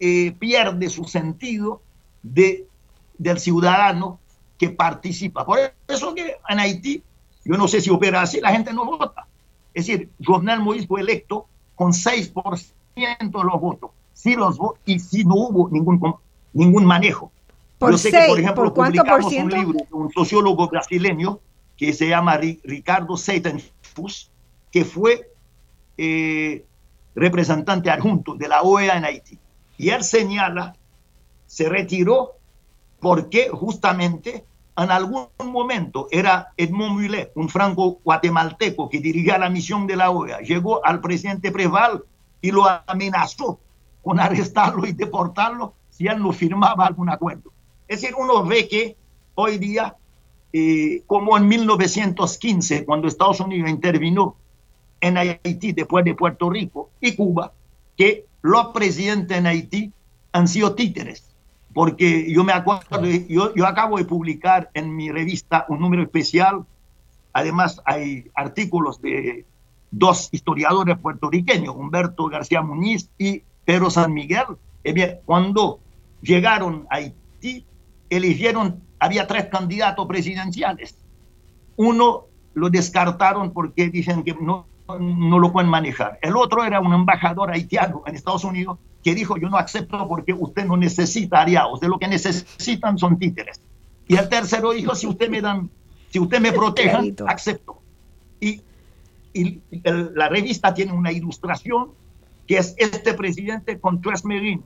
eh, pierde su sentido de, del ciudadano que participa. Por eso que en Haití, yo no sé si opera así, la gente no vota. Es decir, Jovenel Moïse fue electo con 6% de los votos. Sí los y si no hubo ningún, ningún manejo. Por yo sé que, por ejemplo, ¿por publicamos un libro de un sociólogo brasileño que se llama Ricardo Seitenfus, que fue eh, representante adjunto de la OEA en Haití. Y él señala se retiró porque justamente en algún momento era Edmond Mulet, un franco guatemalteco que dirigía la misión de la OEA, llegó al presidente Preval y lo amenazó con arrestarlo y deportarlo si él no firmaba algún acuerdo. Es decir, uno ve que hoy día, eh, como en 1915, cuando Estados Unidos intervino en Haití después de Puerto Rico y Cuba, que los presidentes en Haití han sido títeres. Porque yo me acuerdo, yo, yo acabo de publicar en mi revista un número especial, además hay artículos de dos historiadores puertorriqueños, Humberto García Muñiz y Pedro San Miguel. Eh cuando llegaron a Haití, eligieron, había tres candidatos presidenciales. Uno lo descartaron porque dicen que no, no lo pueden manejar. El otro era un embajador haitiano en Estados Unidos que dijo yo no acepto porque usted no necesita aliados, de lo que necesitan son títeres. Y el tercero dijo, si usted me dan, si usted me protege, acepto. Y, y la revista tiene una ilustración que es este presidente con tres marines.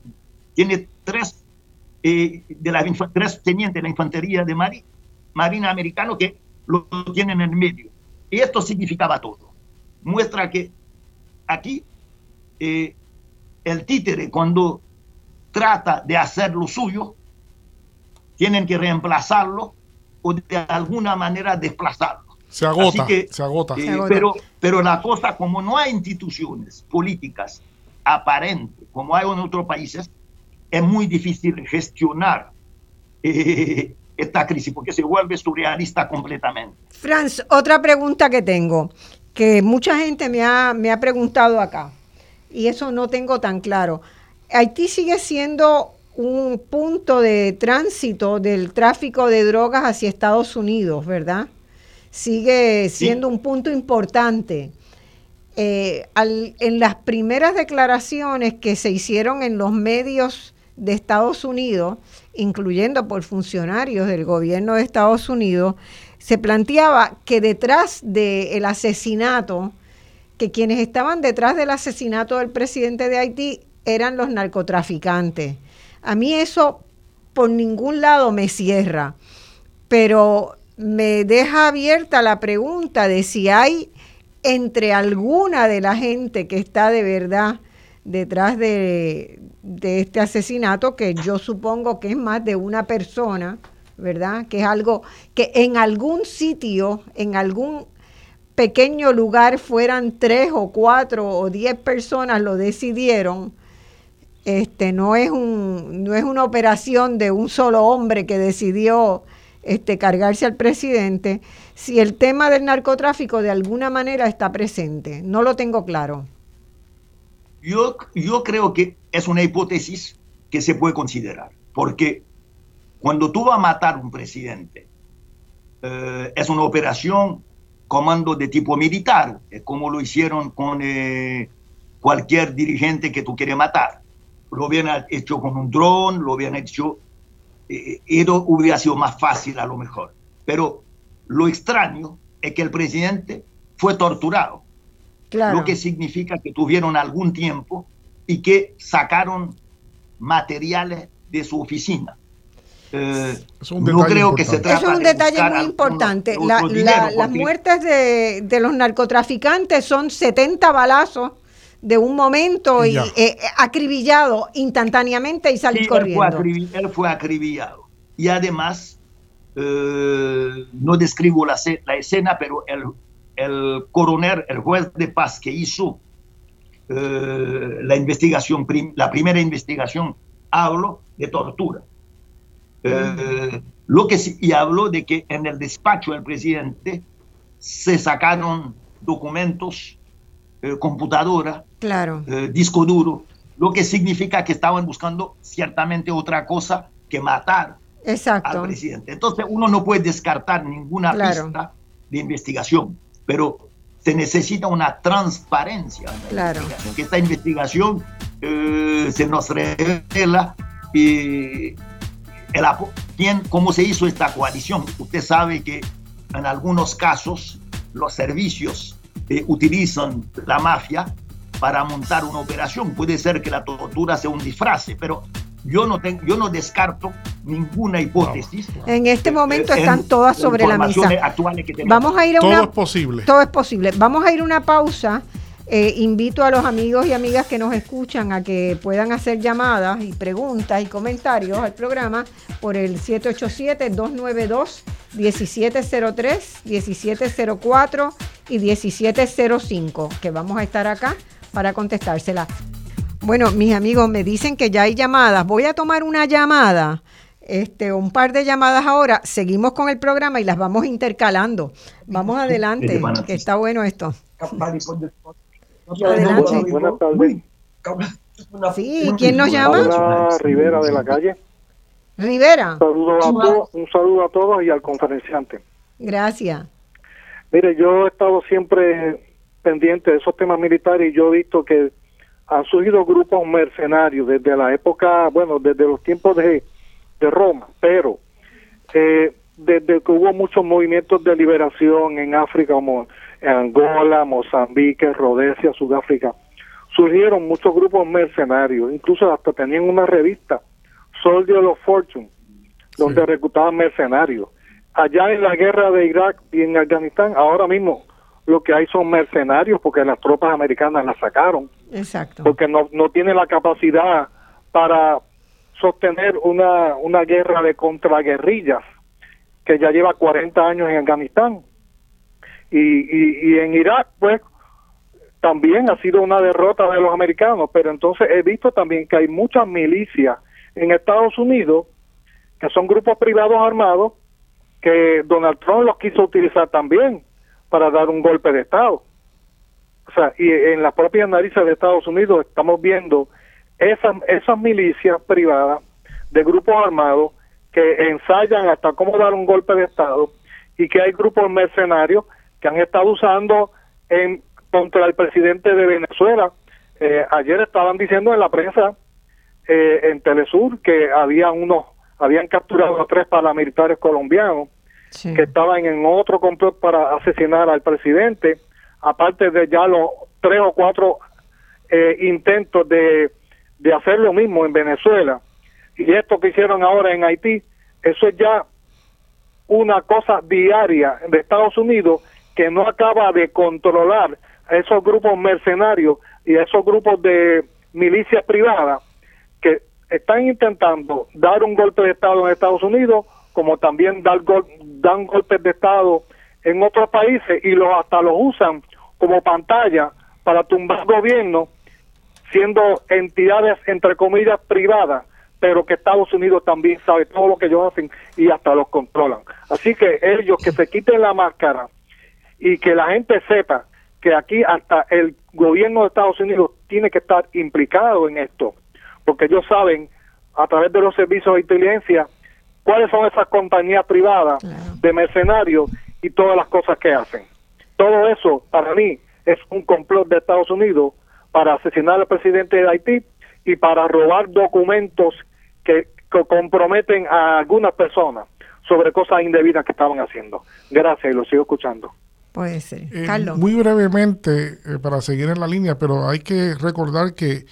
Tiene tres, eh, de la, tres tenientes de la infantería de Marina, Marina americano que lo tienen en el medio. Y esto significaba todo. Muestra que aquí eh, el títere cuando trata de hacer lo suyo, tienen que reemplazarlo o de alguna manera desplazarlo. Se agota, se, agota. Eh, pero, pero la cosa, como no hay instituciones políticas aparentes, como hay en otros países, es muy difícil gestionar eh, esta crisis porque se vuelve surrealista completamente. Franz, otra pregunta que tengo, que mucha gente me ha, me ha preguntado acá y eso no tengo tan claro. Haití sigue siendo un punto de tránsito del tráfico de drogas hacia Estados Unidos, ¿verdad? Sigue siendo un punto importante. Eh, en las primeras declaraciones que se hicieron en los medios de Estados Unidos, incluyendo por funcionarios del gobierno de Estados Unidos, se planteaba que detrás del asesinato que quienes estaban detrás del asesinato del presidente de Haití eran los narcotraficantes. A mí eso por ningún lado me cierra, pero me deja abierta la pregunta de si hay entre alguna de la gente que está de verdad detrás de, este asesinato, que yo supongo que es más de una persona, ¿verdad? Que es algo que en algún sitio, en algún pequeño lugar fueran tres o cuatro o diez personas lo decidieron, este, no, es un, no es una operación de un solo hombre que decidió este, cargarse al presidente, si el tema del narcotráfico de alguna manera está presente. No lo tengo claro. Yo, yo creo que es una hipótesis que se puede considerar, porque cuando tú vas a matar a un presidente, eh, es una operación comando de tipo militar, como lo hicieron con eh, cualquier dirigente que tú quieres matar. Lo hubieran hecho con un dron, lo hubieran hecho, eh, eso hubiera sido más fácil a lo mejor. Pero lo extraño es que el presidente fue torturado, lo que significa que tuvieron algún tiempo y que sacaron materiales de su oficina. Eh, no creo que se trata Eso es un detalle muy importante. las muertes de, los narcotraficantes son 70 balazos de un momento y eh, acribillado instantáneamente y salir corriendo. Él fue, acribillado. Y además, eh, no describo la, la, escena, pero el, el, coronel, el juez de paz que hizo la investigación, la primera investigación, hablo de tortura. Eh, lo que sí, y habló de que en el despacho del presidente se sacaron documentos, eh, computadora, claro. Eh, disco duro, lo que significa que estaban buscando ciertamente otra cosa que matar al presidente. Entonces uno no puede descartar ninguna pista de investigación, pero se necesita una transparencia. Claro. Que esta investigación se nos revela y el, ¿Cómo se hizo esta coalición? Usted sabe que en algunos casos los servicios eh, utilizan la mafia para montar una operación. Puede ser que la tortura sea un disfraz, pero yo no, tengo, yo no descarto ninguna hipótesis. En este momento están todas sobre la mesa. Vamos a ir a una, todo es posible. Todo es posible. Vamos a ir a una pausa. Eh, invito a los amigos y amigas que nos escuchan a que puedan hacer llamadas y preguntas y comentarios al programa por el 787-292-1703, 1704 y 1705, que vamos a estar acá para contestársela. Bueno, mis amigos me dicen que ya hay llamadas. Voy a tomar una llamada, este, un par de llamadas ahora. Seguimos con el programa y las vamos intercalando. Vamos adelante, que está bueno esto. Adelante. Buenas tardes. Sí, ¿quién nos llama? Rivera de la calle. Rivera. Un saludo, a todos, un saludo a todos y al conferenciante. Gracias. Mire, yo he estado siempre pendiente de esos temas militares y yo he visto que han surgido grupos mercenarios desde la época, bueno, desde los tiempos de, de Roma, pero eh, desde que hubo muchos movimientos de liberación en África, como en Angola, Mozambique, Rhodesia, Sudáfrica, surgieron muchos grupos mercenarios, incluso hasta tenían una revista, Soldier of Fortune, donde reclutaban mercenarios. Allá en la guerra de Irak y en Afganistán, ahora mismo lo que hay son mercenarios porque las tropas americanas las sacaron. Exacto. Porque no, no tienen la capacidad para sostener una, una guerra de contraguerrillas que ya lleva 40 años en Afganistán. Y, y, y en Irak, pues, también ha sido una derrota de los americanos, pero entonces he visto también que hay muchas milicias en Estados Unidos que son grupos privados armados que Donald Trump los quiso utilizar también para dar un golpe de Estado. O sea, y en las propias narices de Estados Unidos estamos viendo esas, esas milicias privadas de grupos armados que ensayan hasta cómo dar un golpe de Estado y que hay grupos mercenarios que han estado usando en contra el presidente de Venezuela. Eh, ayer estaban diciendo en la prensa eh, en Telesur que había unos habían capturado a tres paramilitares colombianos que estaban en otro complot para asesinar al presidente, aparte de ya los tres o cuatro eh, intentos de, de hacer lo mismo en Venezuela. Y esto que hicieron ahora en Haití, eso es ya una cosa diaria de Estados Unidos que no acaba de controlar a esos grupos mercenarios y a esos grupos de milicias privadas que están intentando dar un golpe de Estado en Estados Unidos como también dar dan golpes de Estado en otros países y los hasta los usan como pantalla para tumbar gobierno siendo entidades entre comillas privadas pero que Estados Unidos también sabe todo lo que ellos hacen y hasta los controlan. Así que ellos que se quiten la máscara y que la gente sepa que aquí hasta el gobierno de Estados Unidos tiene que estar implicado en esto, porque ellos saben a través de los servicios de inteligencia cuáles son esas compañías privadas de mercenarios y todas las cosas que hacen. Todo eso, para mí, es un complot de Estados Unidos para asesinar al presidente de Haití y para robar documentos que, comprometen a algunas personas sobre cosas indebidas que estaban haciendo. Gracias y lo sigo escuchando. Puede ser. Eh, Carlos. Muy brevemente, eh, para seguir en la línea, pero hay que recordar que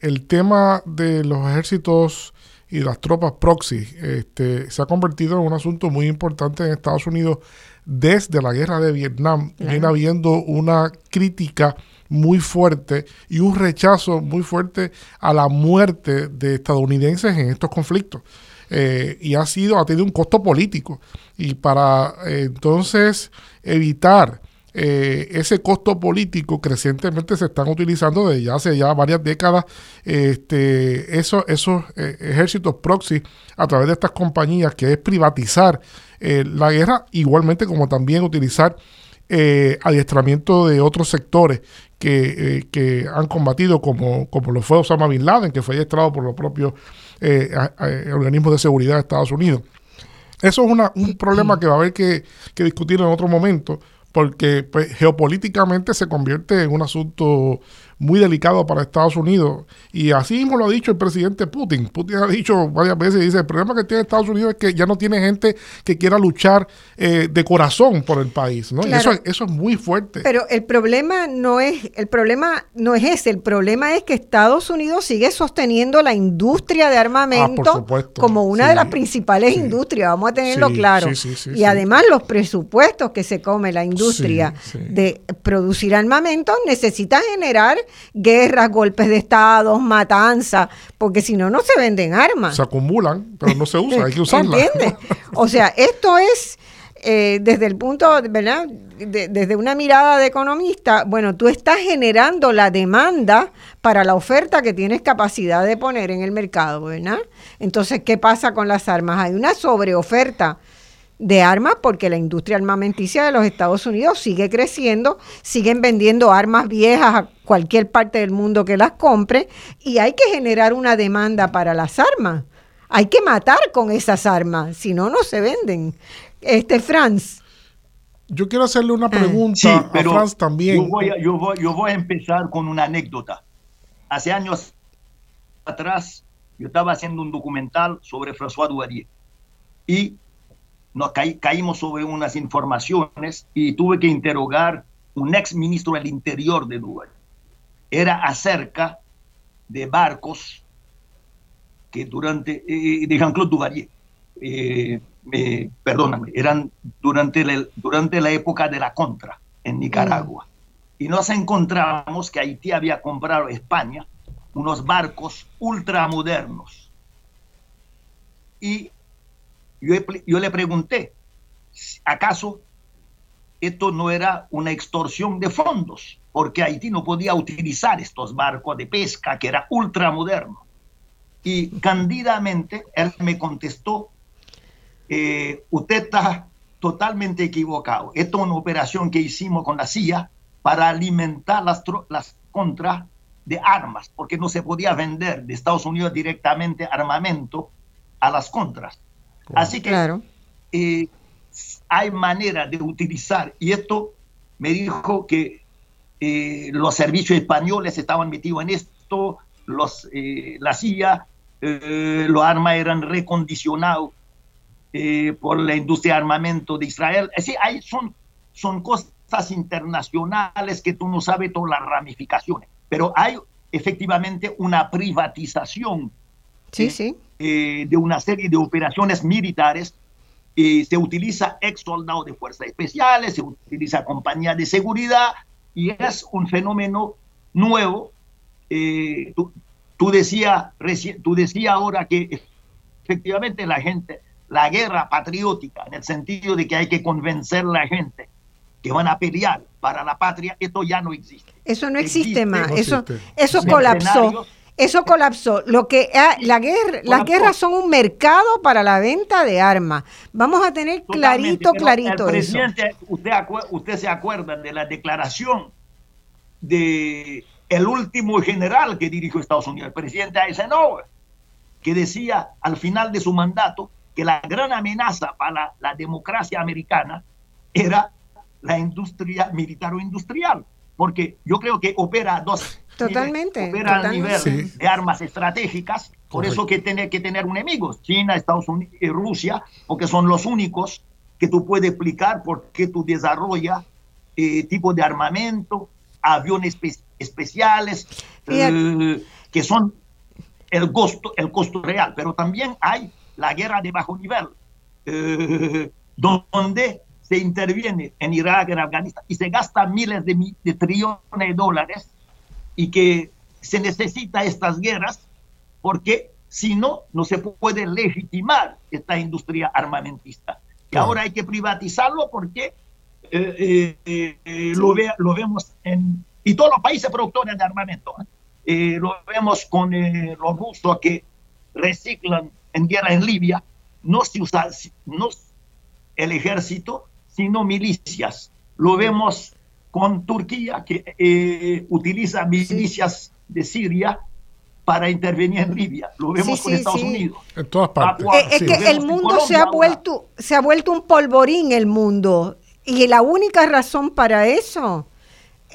el tema de los ejércitos y las tropas proxy este, se ha convertido en un asunto muy importante en Estados Unidos desde la guerra de Vietnam. Viene habiendo una crítica muy fuerte y un rechazo muy fuerte a la muerte de estadounidenses en estos conflictos. Eh, y ha sido, ha tenido un costo político. Y para eh, entonces evitar eh, ese costo político crecientemente se están utilizando desde ya hace ya varias décadas este, esos, eh, ejércitos proxy a través de estas compañías, que es privatizar eh, la guerra, igualmente como también utilizar adiestramiento de otros sectores que, que, han combatido, como, como lo fue Osama Bin Laden, que fue adiestrado por los propios organismos de seguridad de Estados Unidos. Eso es un problema que va a haber que, que discutir en otro momento porque pues, geopolíticamente se convierte en un asunto muy delicado para Estados Unidos. Y así mismo lo ha dicho el presidente Putin. Putin ha dicho varias veces, dice, el problema que tiene Estados Unidos es que ya no tiene gente que quiera luchar eh, de corazón por el país, ¿no? Y eso, eso es muy fuerte. Pero el problema no es, el problema no es ese, el problema es que Estados Unidos sigue sosteniendo la industria de armamento ah, como una de las principales industrias, vamos a tenerlo claro. y además los presupuestos que se come la industria de producir armamento necesita generar guerras, golpes de Estado, matanzas, porque si no, no se venden armas. Se acumulan, pero no se usan, hay que usarlas. ¿Entiendes? O sea, esto es... Eh, desde el punto, ¿verdad? desde una mirada de economista, bueno, tú estás generando la demanda para la oferta que tienes capacidad de poner en el mercado, ¿verdad? Entonces, ¿qué pasa con las armas? Hay una sobreoferta de armas porque la industria armamenticia de los Estados Unidos sigue creciendo, siguen vendiendo armas viejas a cualquier parte del mundo que las compre y hay que generar una demanda para las armas. Hay que matar con esas armas, si no, no se venden. Este, Franz. Yo quiero hacerle una ah. pregunta a Franz también. Yo voy, a, yo, voy, a empezar con una anécdota. Hace años atrás, yo estaba haciendo un documental sobre François Duvalier y nos caímos sobre unas informaciones y tuve que interrogar un ex ministro del Interior de Duvalier. Era acerca de barcos que durante, eh, de Jean-Claude Duvalier, eh, perdóname, eran durante la, durante la época de la contra en Nicaragua. Mm. Y nos encontramos que Haití había comprado a España unos barcos ultramodernos. Y yo, le pregunté, ¿acaso esto no era una extorsión de fondos? Porque Haití no podía utilizar estos barcos de pesca que era ultramoderno. Y candidamente él me contestó eh, usted está totalmente equivocado. Esto es una operación que hicimos con la CIA para alimentar las contras de armas, porque no se podía vender de Estados Unidos directamente armamento a las contras. Así que eh, hay manera de utilizar, y esto me dijo que eh, los servicios españoles estaban metidos en esto, los, la CIA, los armas eran recondicionados eh, por la industria de armamento de Israel. Es decir, hay, son, son cosas internacionales que tú no sabes todas las ramificaciones, pero hay efectivamente una privatización sí, eh, sí. Eh, de una serie de operaciones militares. se utiliza ex soldados de fuerzas especiales, se utiliza compañía de seguridad y es un fenómeno nuevo. tú, tú decías tú decía ahora que efectivamente la gente la guerra patriótica, en el sentido de que hay que convencer a la gente que van a pelear para la patria, esto ya no existe. Eso no existe, más, eso, eso colapsó. Eso colapsó. Lo que la guerra, las guerras son un mercado para la venta de armas. Vamos a tener clarito, clarito presidente, Usted, usted se acuerda de la declaración de el último general que dirigió Estados Unidos, el presidente Eisenhower, que decía al final de su mandato que la gran amenaza para la, democracia americana era la industria militar o industrial, porque yo creo que opera dos Totalmente. opera a nivel de armas estratégicas, por eso que tiene que tener enemigos, China, Estados Unidos y Rusia, porque son los únicos que tú puedes explicar por qué tú desarrollas eh, tipo de armamento, aviones especiales, eh, que son el costo, el costo real, pero también hay la guerra de bajo nivel, eh, donde se interviene en Irak, en Afganistán, y se gasta miles de, trillones de dólares, y que se necesita estas guerras, porque si no, no se puede legitimar esta industria armamentista. Y ahora hay que privatizarlo porque eh, eh, lo, lo, vemos en... Y todos los países productores de armamento. lo vemos con los rusos que reciclan en guerra en Libia, no se usa no el ejército, sino milicias. Lo vemos con Turquía, que eh, utiliza milicias de Siria para intervenir en Libia. Lo vemos con Estados Unidos. En todas partes. es, que el mundo se ha vuelto se ha vuelto un polvorín el mundo y la única razón para eso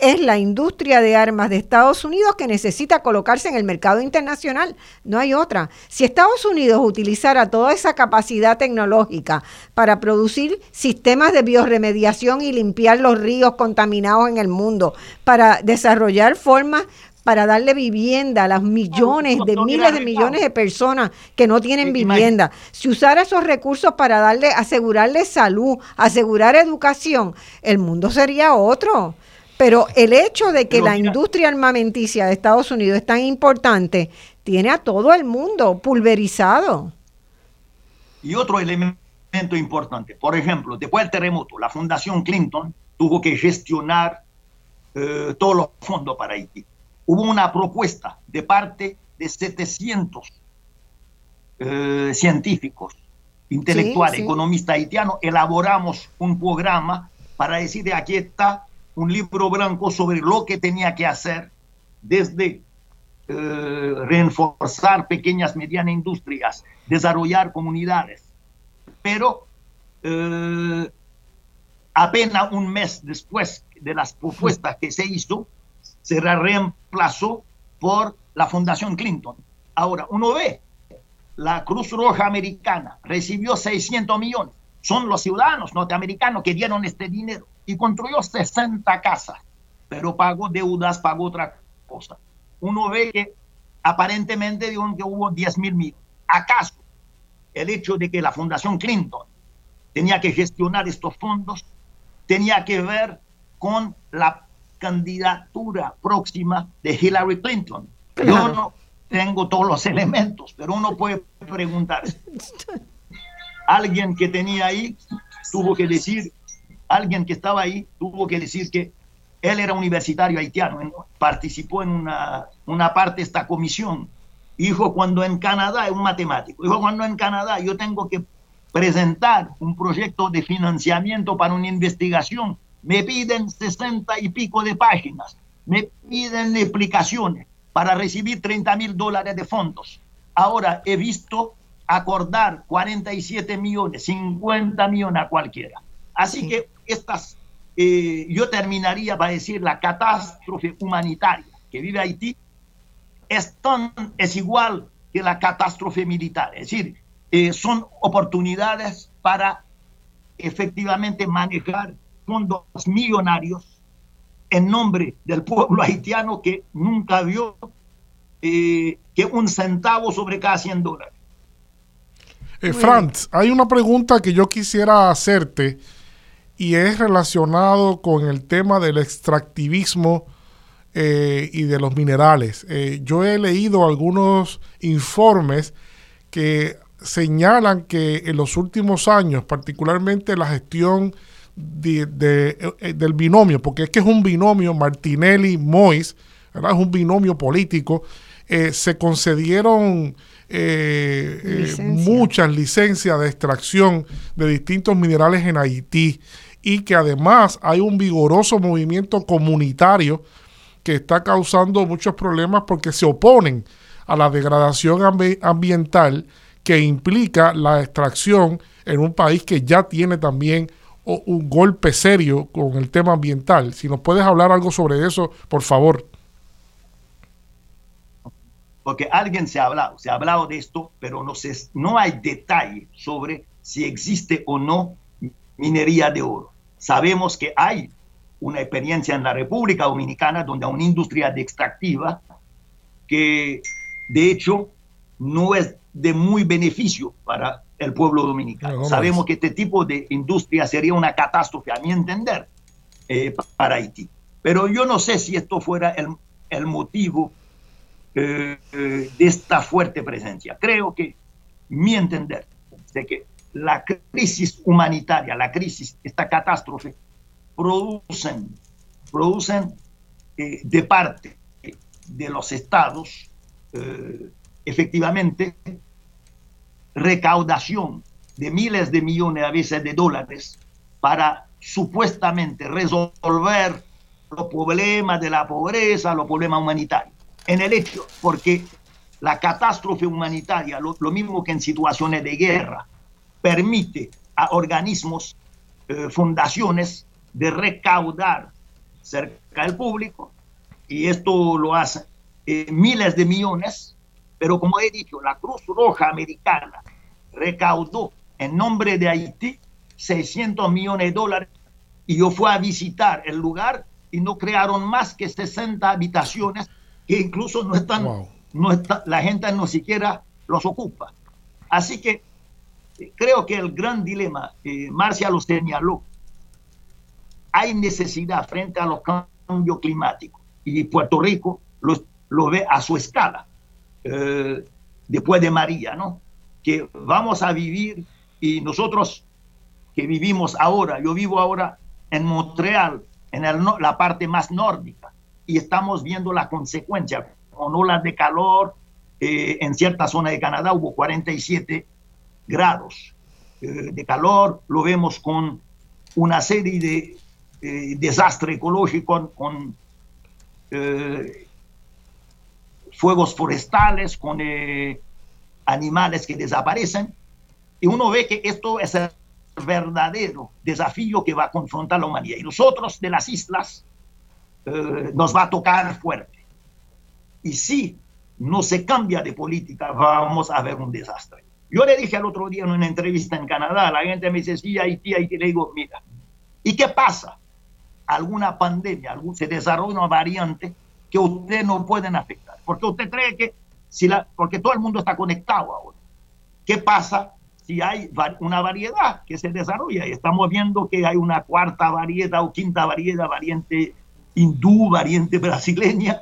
es la industria de armas de Estados Unidos que necesita colocarse en el mercado internacional. No hay otra. Si Estados Unidos utilizara toda esa capacidad tecnológica para producir sistemas de bioremediación y limpiar los ríos contaminados en el mundo, para desarrollar formas para darle vivienda a las millones de miles de millones de personas que no tienen vivienda, si usara esos recursos para darle, asegurarle salud, asegurar educación, el mundo sería otro. Pero el hecho de que la industria armamenticia de Estados Unidos es tan importante, tiene a todo el mundo pulverizado. Y otro elemento importante, por ejemplo, después del terremoto, la Fundación Clinton tuvo que gestionar eh, todos los fondos para Haití. Hubo una propuesta de parte de 700 eh, científicos, intelectuales, economistas haitianos, elaboramos un programa para decir, de aquí está un libro blanco sobre lo que tenía que hacer desde eh, reforzar pequeñas, medianas industrias, desarrollar comunidades. Pero eh, apenas un mes después de las propuestas que se hizo, se reemplazó por la Fundación Clinton. Ahora, uno ve, la Cruz Roja Americana recibió 600 millones. Son los ciudadanos norteamericanos que dieron este dinero y construyó 60 casas, pero pagó deudas, pagó otra cosa. Uno ve que aparentemente que hubo 10 mil millones. ¿Acaso el hecho de que la Fundación Clinton tenía que gestionar estos fondos tenía que ver con la candidatura próxima de Hillary Clinton? Yo no tengo todos los elementos, pero uno puede preguntarse. Alguien que tenía ahí tuvo que decir alguien que estaba ahí tuvo que decir que él era universitario haitiano, participó en una, una parte de esta comisión. Dijo, cuando en Canadá, es un matemático, dijo, cuando en Canadá yo tengo que presentar un proyecto de financiamiento para una investigación, me piden sesenta y pico de páginas, me piden explicaciones para recibir 30 mil dólares de fondos. Ahora he visto acordar 47 millones, 50 millones a cualquiera. Así que estas, eh, yo terminaría para decir la catástrofe humanitaria que vive Haití es, tan, es igual que la catástrofe militar. Es decir, eh, son oportunidades para efectivamente manejar fondos millonarios en nombre del pueblo haitiano que nunca vio eh, que un centavo sobre cada 100 dólares. Franz, hay una pregunta que yo quisiera hacerte y es relacionado con el tema del extractivismo eh, y de los minerales. Eh, yo he leído algunos informes que señalan que en los últimos años, particularmente la gestión de, eh, del binomio, porque es que es un binomio Martinelli-Mois, es un binomio político, se concedieron muchas licencias de extracción de distintos minerales en Haití y que además hay un vigoroso movimiento comunitario que está causando muchos problemas porque se oponen a la degradación ambiental que implica la extracción en un país que ya tiene también un golpe serio con el tema ambiental. Si nos puedes hablar algo sobre eso, por favor. Porque alguien se ha hablado, se ha hablado de esto, pero no, no hay detalle sobre si existe o no minería de oro. Sabemos que hay una experiencia en la República Dominicana donde hay una industria de extractiva que de hecho no es de muy beneficio para el pueblo dominicano. Sabemos que este tipo de industria sería una catástrofe, a mi entender, eh, para Haití. Pero yo no sé si esto fuera el, el motivo eh, de esta fuerte presencia. Creo que, mi entender, de que la crisis humanitaria, la crisis, esta catástrofe, producen, producen eh, de parte de los estados eh, efectivamente recaudación de miles de millones a veces de dólares para supuestamente resolver los problemas de la pobreza, los problemas humanitarios. En el hecho, porque la catástrofe humanitaria, lo mismo que en situaciones de guerra, permite a organismos, eh, fundaciones, de recaudar cerca del público y esto lo hace eh, miles de millones, pero como he dicho, la Cruz Roja Americana recaudó en nombre de Haití 600 millones de dólares y yo fui a visitar el lugar y no crearon más que 60 habitaciones que incluso no están, no está, la gente no siquiera los ocupa. Así que eh, creo que el gran dilema, eh, Marcia lo señaló, hay necesidad frente a los cambios climáticos y Puerto Rico lo, lo ve a su escala, eh, después de María, ¿no? Que vamos a vivir y nosotros que vivimos ahora, yo vivo ahora en Montreal, en el, la parte más nórdica, y estamos viendo la consecuencia con olas de calor. Eh, en cierta zona de Canadá hubo 47 grados eh, de calor, lo vemos con una serie de eh, desastre ecológico con eh, fuegos forestales, con eh, animales que desaparecen. Y uno ve que esto es el verdadero desafío que va a confrontar la humanidad. Y nosotros de las islas nos va a tocar fuerte. Y si no se cambia de política, vamos a ver un desastre. Yo le dije al otro día en una entrevista en Canadá, la gente me dice, sí, Haití, Haití, le digo, mira, ¿y qué pasa? alguna pandemia, algún, se desarrolla una variante que usted no pueden afectar. Porque usted cree que, si la, porque todo el mundo está conectado ahora. ¿Qué pasa si hay una variedad que se desarrolla? Y estamos viendo que hay una cuarta variedad o quinta variedad, variante hindú, variante brasileña,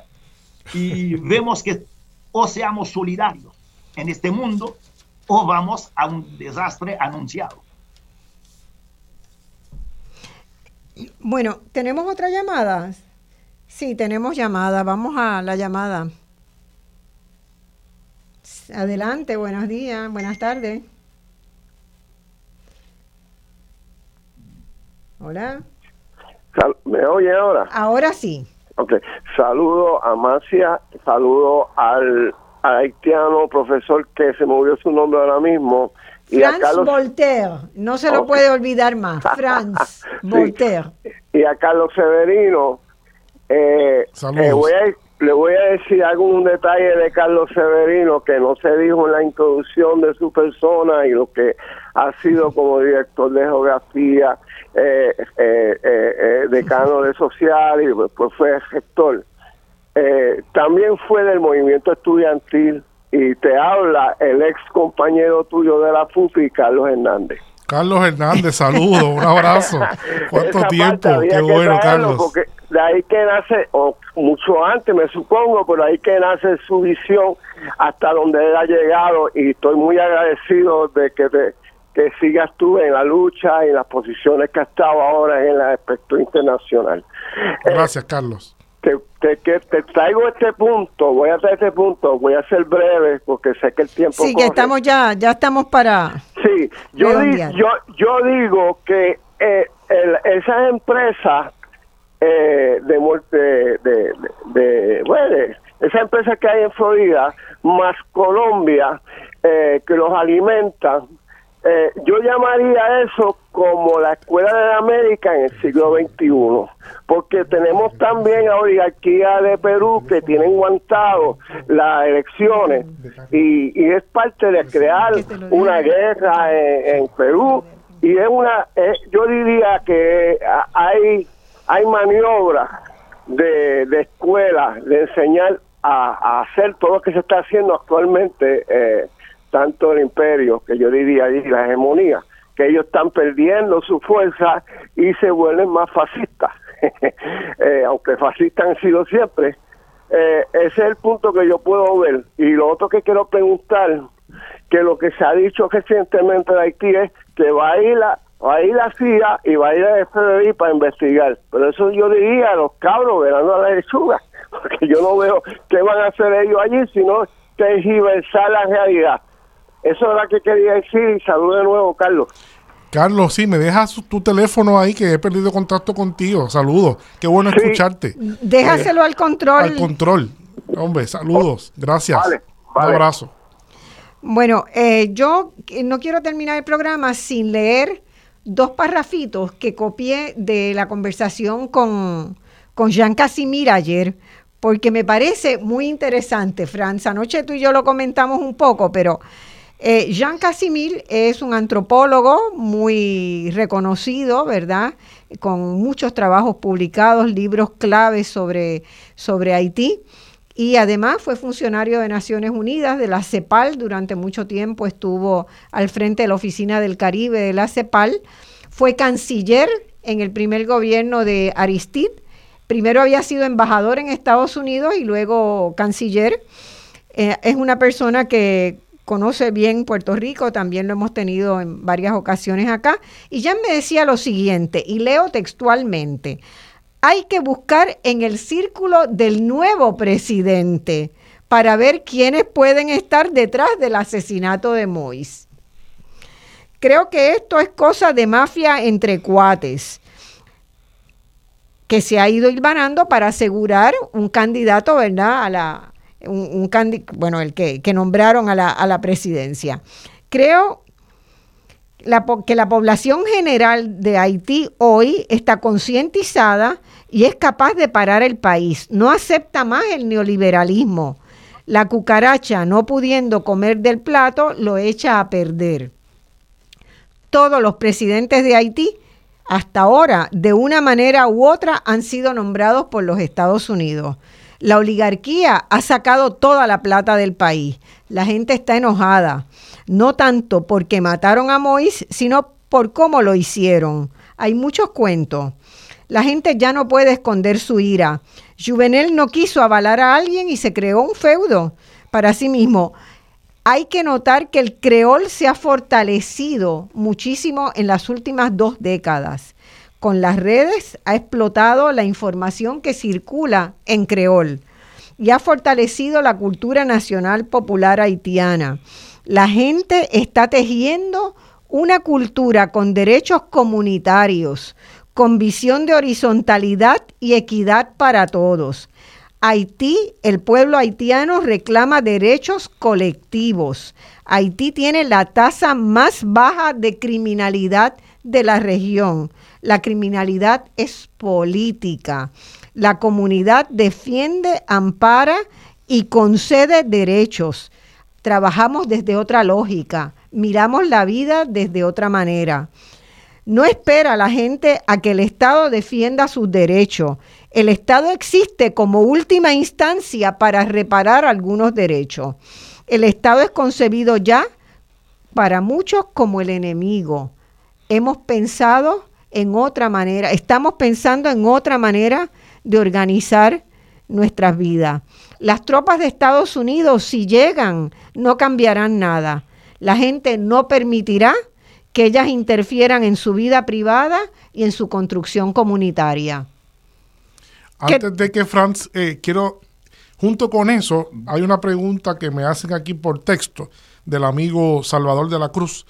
y vemos que o seamos solidarios en este mundo o vamos a un desastre anunciado. Bueno, ¿tenemos otra llamada? Sí, tenemos llamada. Vamos a la llamada. Adelante, buenos días, buenas tardes. Hola. ¿Me oye ahora? Ahora sí. Ok. Saludo a Marcia, saludo al, al haitiano profesor que se movió su nombre ahora mismo Franz Voltaire, no se lo puede olvidar más, Franz Voltaire. Y a Carlos Severino, eh, eh voy le voy a decir algún detalle de Carlos Severino que no se dijo en la introducción de su persona y lo que ha sido como director de geografía, eh, eh, eh decano de social y después fue gestor. también fue del movimiento estudiantil y te habla el ex compañero tuyo de la FUFI, Carlos Hernández. Carlos Hernández, saludo, un abrazo. ¿Cuánto tiempo? Qué bueno, Carlos. Porque de ahí que nace, o mucho antes me supongo, pero ahí que nace su visión hasta donde él ha llegado y estoy muy agradecido de que, que sigas tú en la lucha y en las posiciones que has estado ahora en el aspecto internacional. Gracias, Carlos te, te, te, traigo este punto, voy a traer este punto, voy a ser breve porque sé que el tiempo. Sí, que estamos ya, ya estamos para. Yo, yo, yo digo que eh, el, esas empresas eh, de, de, de, de, bueno, esa empresa que hay en Florida, más Colombia, eh, que los alimentan, eh, yo llamaría eso como la Escuela de América en el siglo XXI, porque tenemos también a oligarquía de Perú que tienen aguantado las elecciones y, es parte de crear una guerra en, Perú y es una, eh, yo diría que hay, hay maniobras de, de escuelas de enseñar a, hacer todo lo que se está haciendo actualmente. Eh, tanto el imperio, que yo diría y la hegemonía, que ellos están perdiendo su fuerza y se vuelven más fascistas, eh, aunque fascistas han sido siempre. Eh, ese es el punto que yo puedo ver. Y lo otro que quiero preguntar, que lo que se ha dicho recientemente de Haití es que va a ir la, va a ir la CIA y va a ir el FBI para investigar. Pero eso yo diría a los cabros velando a la lechuga, porque yo no veo qué van a hacer ellos allí, sino es la realidad. Eso es lo que quería decir y saludo de nuevo, Carlos. Carlos, sí, me dejas tu teléfono ahí que he perdido contacto contigo. Saludos. Qué bueno escucharte. Déjaselo al control. Al control. Hombre, saludos. Gracias. Un abrazo. Bueno, eh, yo no quiero terminar el programa sin leer dos parrafitos que copié de la conversación con, con Jean Casimir ayer, porque me parece muy interesante, Franz. Anoche tú y yo lo comentamos un poco, pero eh, Jean Casimir es un antropólogo muy reconocido, ¿verdad? Con muchos trabajos publicados, libros claves sobre, sobre Haití. Y además fue funcionario de Naciones Unidas, de la CEPAL, durante mucho tiempo estuvo al frente de la Oficina del Caribe de la CEPAL. Fue canciller en el primer gobierno de Aristide. Primero había sido embajador en Estados Unidos y luego canciller. Eh, es una persona que conoce bien Puerto Rico, también lo hemos tenido en varias ocasiones acá. Y ya me decía lo siguiente, y leo textualmente, hay que buscar en el círculo del nuevo presidente para ver quiénes pueden estar detrás del asesinato de Mois. Creo que esto es cosa de mafia entre cuates que se ha ido hilvanando para asegurar un candidato, ¿verdad?, a la, un, bueno, el que, nombraron a la, presidencia. Creo que la población general de Haití hoy está concientizada y es capaz de parar el país. No acepta más el neoliberalismo. La cucaracha, no pudiendo comer del plato, lo echa a perder. Todos los presidentes de Haití hasta ahora, de una manera u otra, han sido nombrados por los Estados Unidos. La oligarquía ha sacado toda la plata del país. La gente está enojada, no tanto porque mataron a Mois, sino por cómo lo hicieron. Hay muchos cuentos. La gente ya no puede esconder su ira. Juvenel no quiso avalar a alguien y se creó un feudo para sí mismo. Hay que notar que el creol se ha fortalecido muchísimo en las últimas dos décadas con las redes ha explotado la información que circula en creol y ha fortalecido la cultura nacional popular haitiana. La gente está tejiendo una cultura con derechos comunitarios, con visión de horizontalidad y equidad para todos. Haití, el pueblo haitiano reclama derechos colectivos. Haití tiene la tasa más baja de criminalidad de la región. La criminalidad es política. La comunidad defiende, ampara y concede derechos. Trabajamos desde otra lógica, miramos la vida desde otra manera. No espera la gente a que el Estado defienda sus derechos. El Estado existe como última instancia para reparar algunos derechos. El Estado es concebido ya para muchos como el enemigo. Hemos pensado en otra manera, estamos pensando en otra manera de organizar nuestras vidas. Las tropas de Estados Unidos, si llegan, no cambiarán nada. La gente no permitirá que ellas interfieran en su vida privada y en su construcción comunitaria. Antes de que Franz, eh, quiero, junto con eso, hay una pregunta que me hacen aquí por texto del amigo Salvador de la Cruz,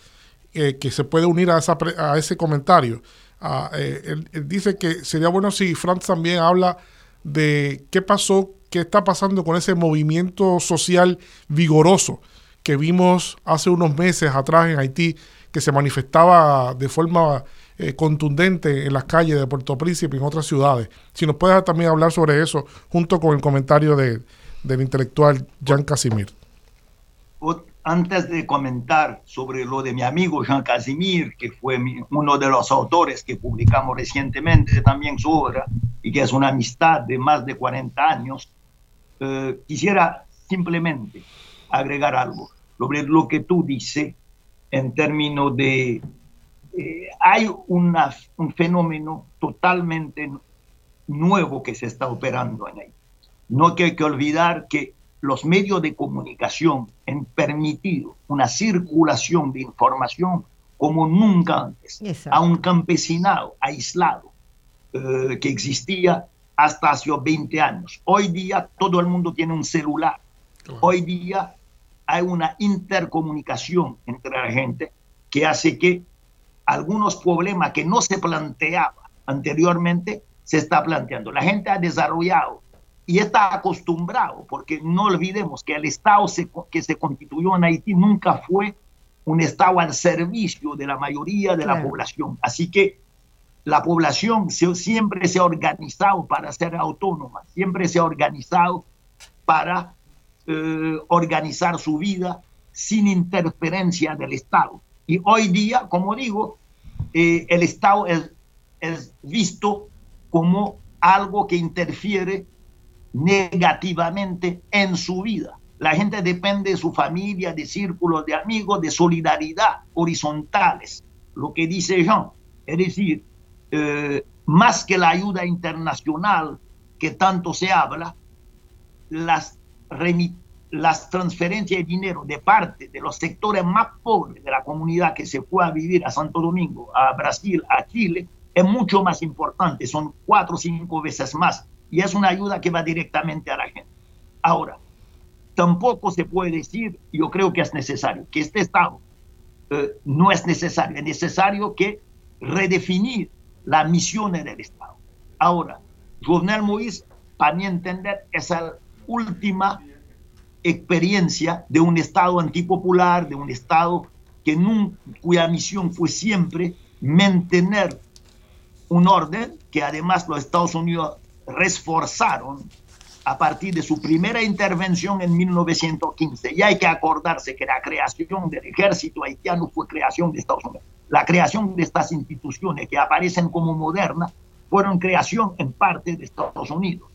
eh, que se puede unir a, a ese comentario. Ah, eh, él, dice que sería bueno si Franz también habla de qué pasó, qué está pasando con ese movimiento social vigoroso que vimos hace unos meses atrás en Haití, que se manifestaba de forma eh, contundente en las calles de Puerto Príncipe y en otras ciudades. Si nos puedes también hablar sobre eso, junto con el comentario de, del intelectual Jean Casimir antes de comentar sobre lo de mi amigo Jean Casimir, que fue uno de los autores que publicamos recientemente también su obra y que es una amistad de más de 40 años, eh, quisiera simplemente agregar algo sobre lo que tú dices en términos de... Eh, hay una, un fenómeno totalmente nuevo que se está operando en ahí. No hay que olvidar que los medios de comunicación han permitido una circulación de información como nunca antes a un campesinado aislado eh, que existía hasta hace 20 años. Hoy día todo el mundo tiene un celular. Hoy día hay una intercomunicación entre la gente que hace que algunos problemas que no se planteaban anteriormente se está planteando. La gente ha desarrollado y está acostumbrado, porque no olvidemos que el Estado que se constituyó en Haití nunca fue un Estado al servicio de la mayoría de la población. Así que la población siempre se ha organizado para ser autónoma, siempre se ha organizado para eh, organizar su vida sin interferencia del Estado. Y hoy día, como digo, eh, el Estado es, es visto como algo que interfiere negativamente en su vida. La gente depende de su familia, de círculos de amigos, de solidaridad horizontales, lo que dice Jean. Es decir, eh, más que la ayuda internacional que tanto se habla, las, transferencias de dinero de parte de los sectores más pobres de la comunidad que se fue vivir a Santo Domingo, a Brasil, a Chile, es mucho más importante, son cuatro o cinco veces más, y es una ayuda que va directamente a la gente. Ahora, tampoco se puede decir, yo creo que es necesario, que este Estado eh, no es necesario, es necesario que redefinir las misiones del Estado. Ahora, Jovenel Moïse, para mi entender, es la última experiencia de un Estado antipopular, de un Estado que cuya misión fue siempre mantener un orden que además los Estados Unidos reforzaron a partir de su primera intervención en 1915. Y hay que acordarse que la creación del ejército haitiano fue creación de Estados Unidos. La creación de estas instituciones que aparecen como modernas fueron creación en parte de Estados Unidos.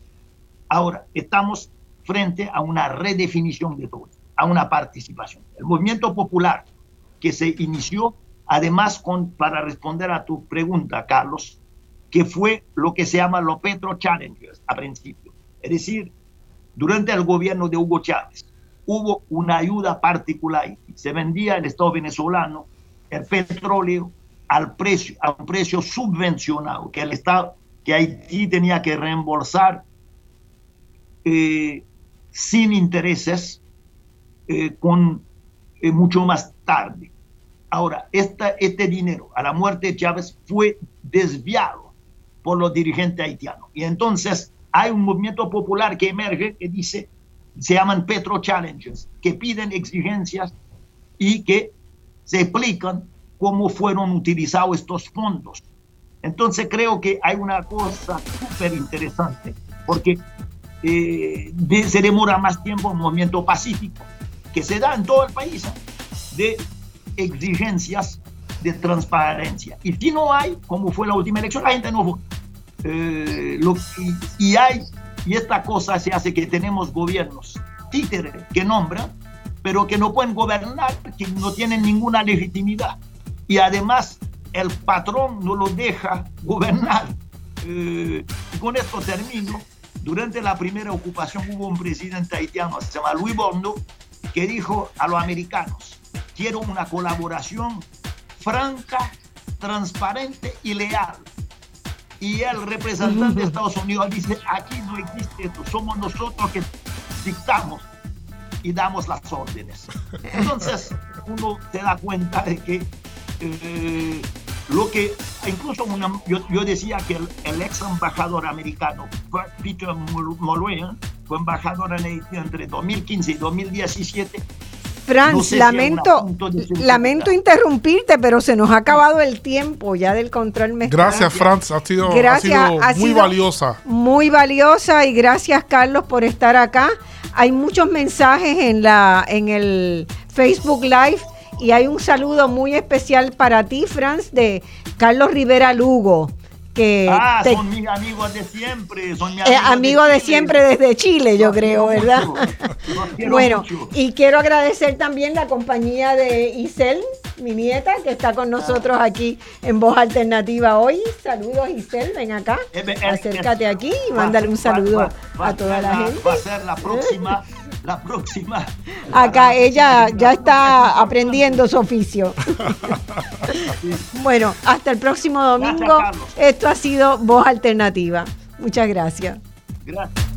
Ahora, estamos frente a una redefinición de todo, a una participación. El movimiento popular que se inició, además, con, para responder a tu pregunta, Carlos, que fue lo que se llama los Petro Challengers a principio. Es decir, durante el gobierno de Hugo Chávez hubo una ayuda particular. Se vendía el Estado venezolano el petróleo al precio, a un precio subvencionado, que el Estado, que Haití tenía que reembolsar eh, sin intereses eh, con eh, mucho más tarde. Ahora, este dinero a la muerte de Chávez fue desviado por los dirigentes haitianos. Y entonces hay un movimiento popular que emerge que dice, se llaman Petro Challenges, que piden exigencias y que se explican cómo fueron utilizados estos fondos. Entonces creo que hay una cosa súper interesante, porque eh, se demora más tiempo un movimiento pacífico, que se da en todo el país, de exigencias de transparencia. Y si no hay, como fue la última elección, la gente no vota. Eh, y, hay, y esta cosa se hace que tenemos gobiernos títeres que nombran, pero que no pueden gobernar, que no tienen ninguna legitimidad. Y además el patrón no lo deja gobernar. Eh, y con esto termino. Durante la primera ocupación hubo un presidente haitiano, se llama Luis Bondo, que dijo a los americanos, quiero una colaboración franca, transparente y leal y el representante de Estados Unidos dice, aquí no existe esto, somos nosotros que dictamos y damos las órdenes. Entonces uno se da cuenta de que eh, lo que, incluso yo, decía que el, ex embajador americano, Peter Mulway, fue embajador en Haití entre 2015 y 2017, Franz, lamento, lamento interrumpirte, pero se nos ha acabado el tiempo ya del control mezclado. Gracias, Franz, ha sido, muy valiosa. Muy valiosa y gracias, Carlos, por estar acá. Hay muchos mensajes en, la, en el Facebook Live y hay un saludo muy especial para ti, Franz, de Carlos Rivera Lugo ah, son mis amigos de siempre. Son mis eh, amigos, de, siempre desde Chile, yo creo, ¿verdad? bueno, y quiero agradecer también la compañía de Isel, mi nieta, que está con nosotros aquí en Voz Alternativa hoy. Saludos, Isel, ven acá. Acércate aquí y mándale un saludo a toda la gente. Va a ser la próxima la próxima. Acá ella ya está aprendiendo su oficio. bueno, hasta el próximo domingo. Esto ha sido Voz Alternativa. Muchas gracias. Gracias.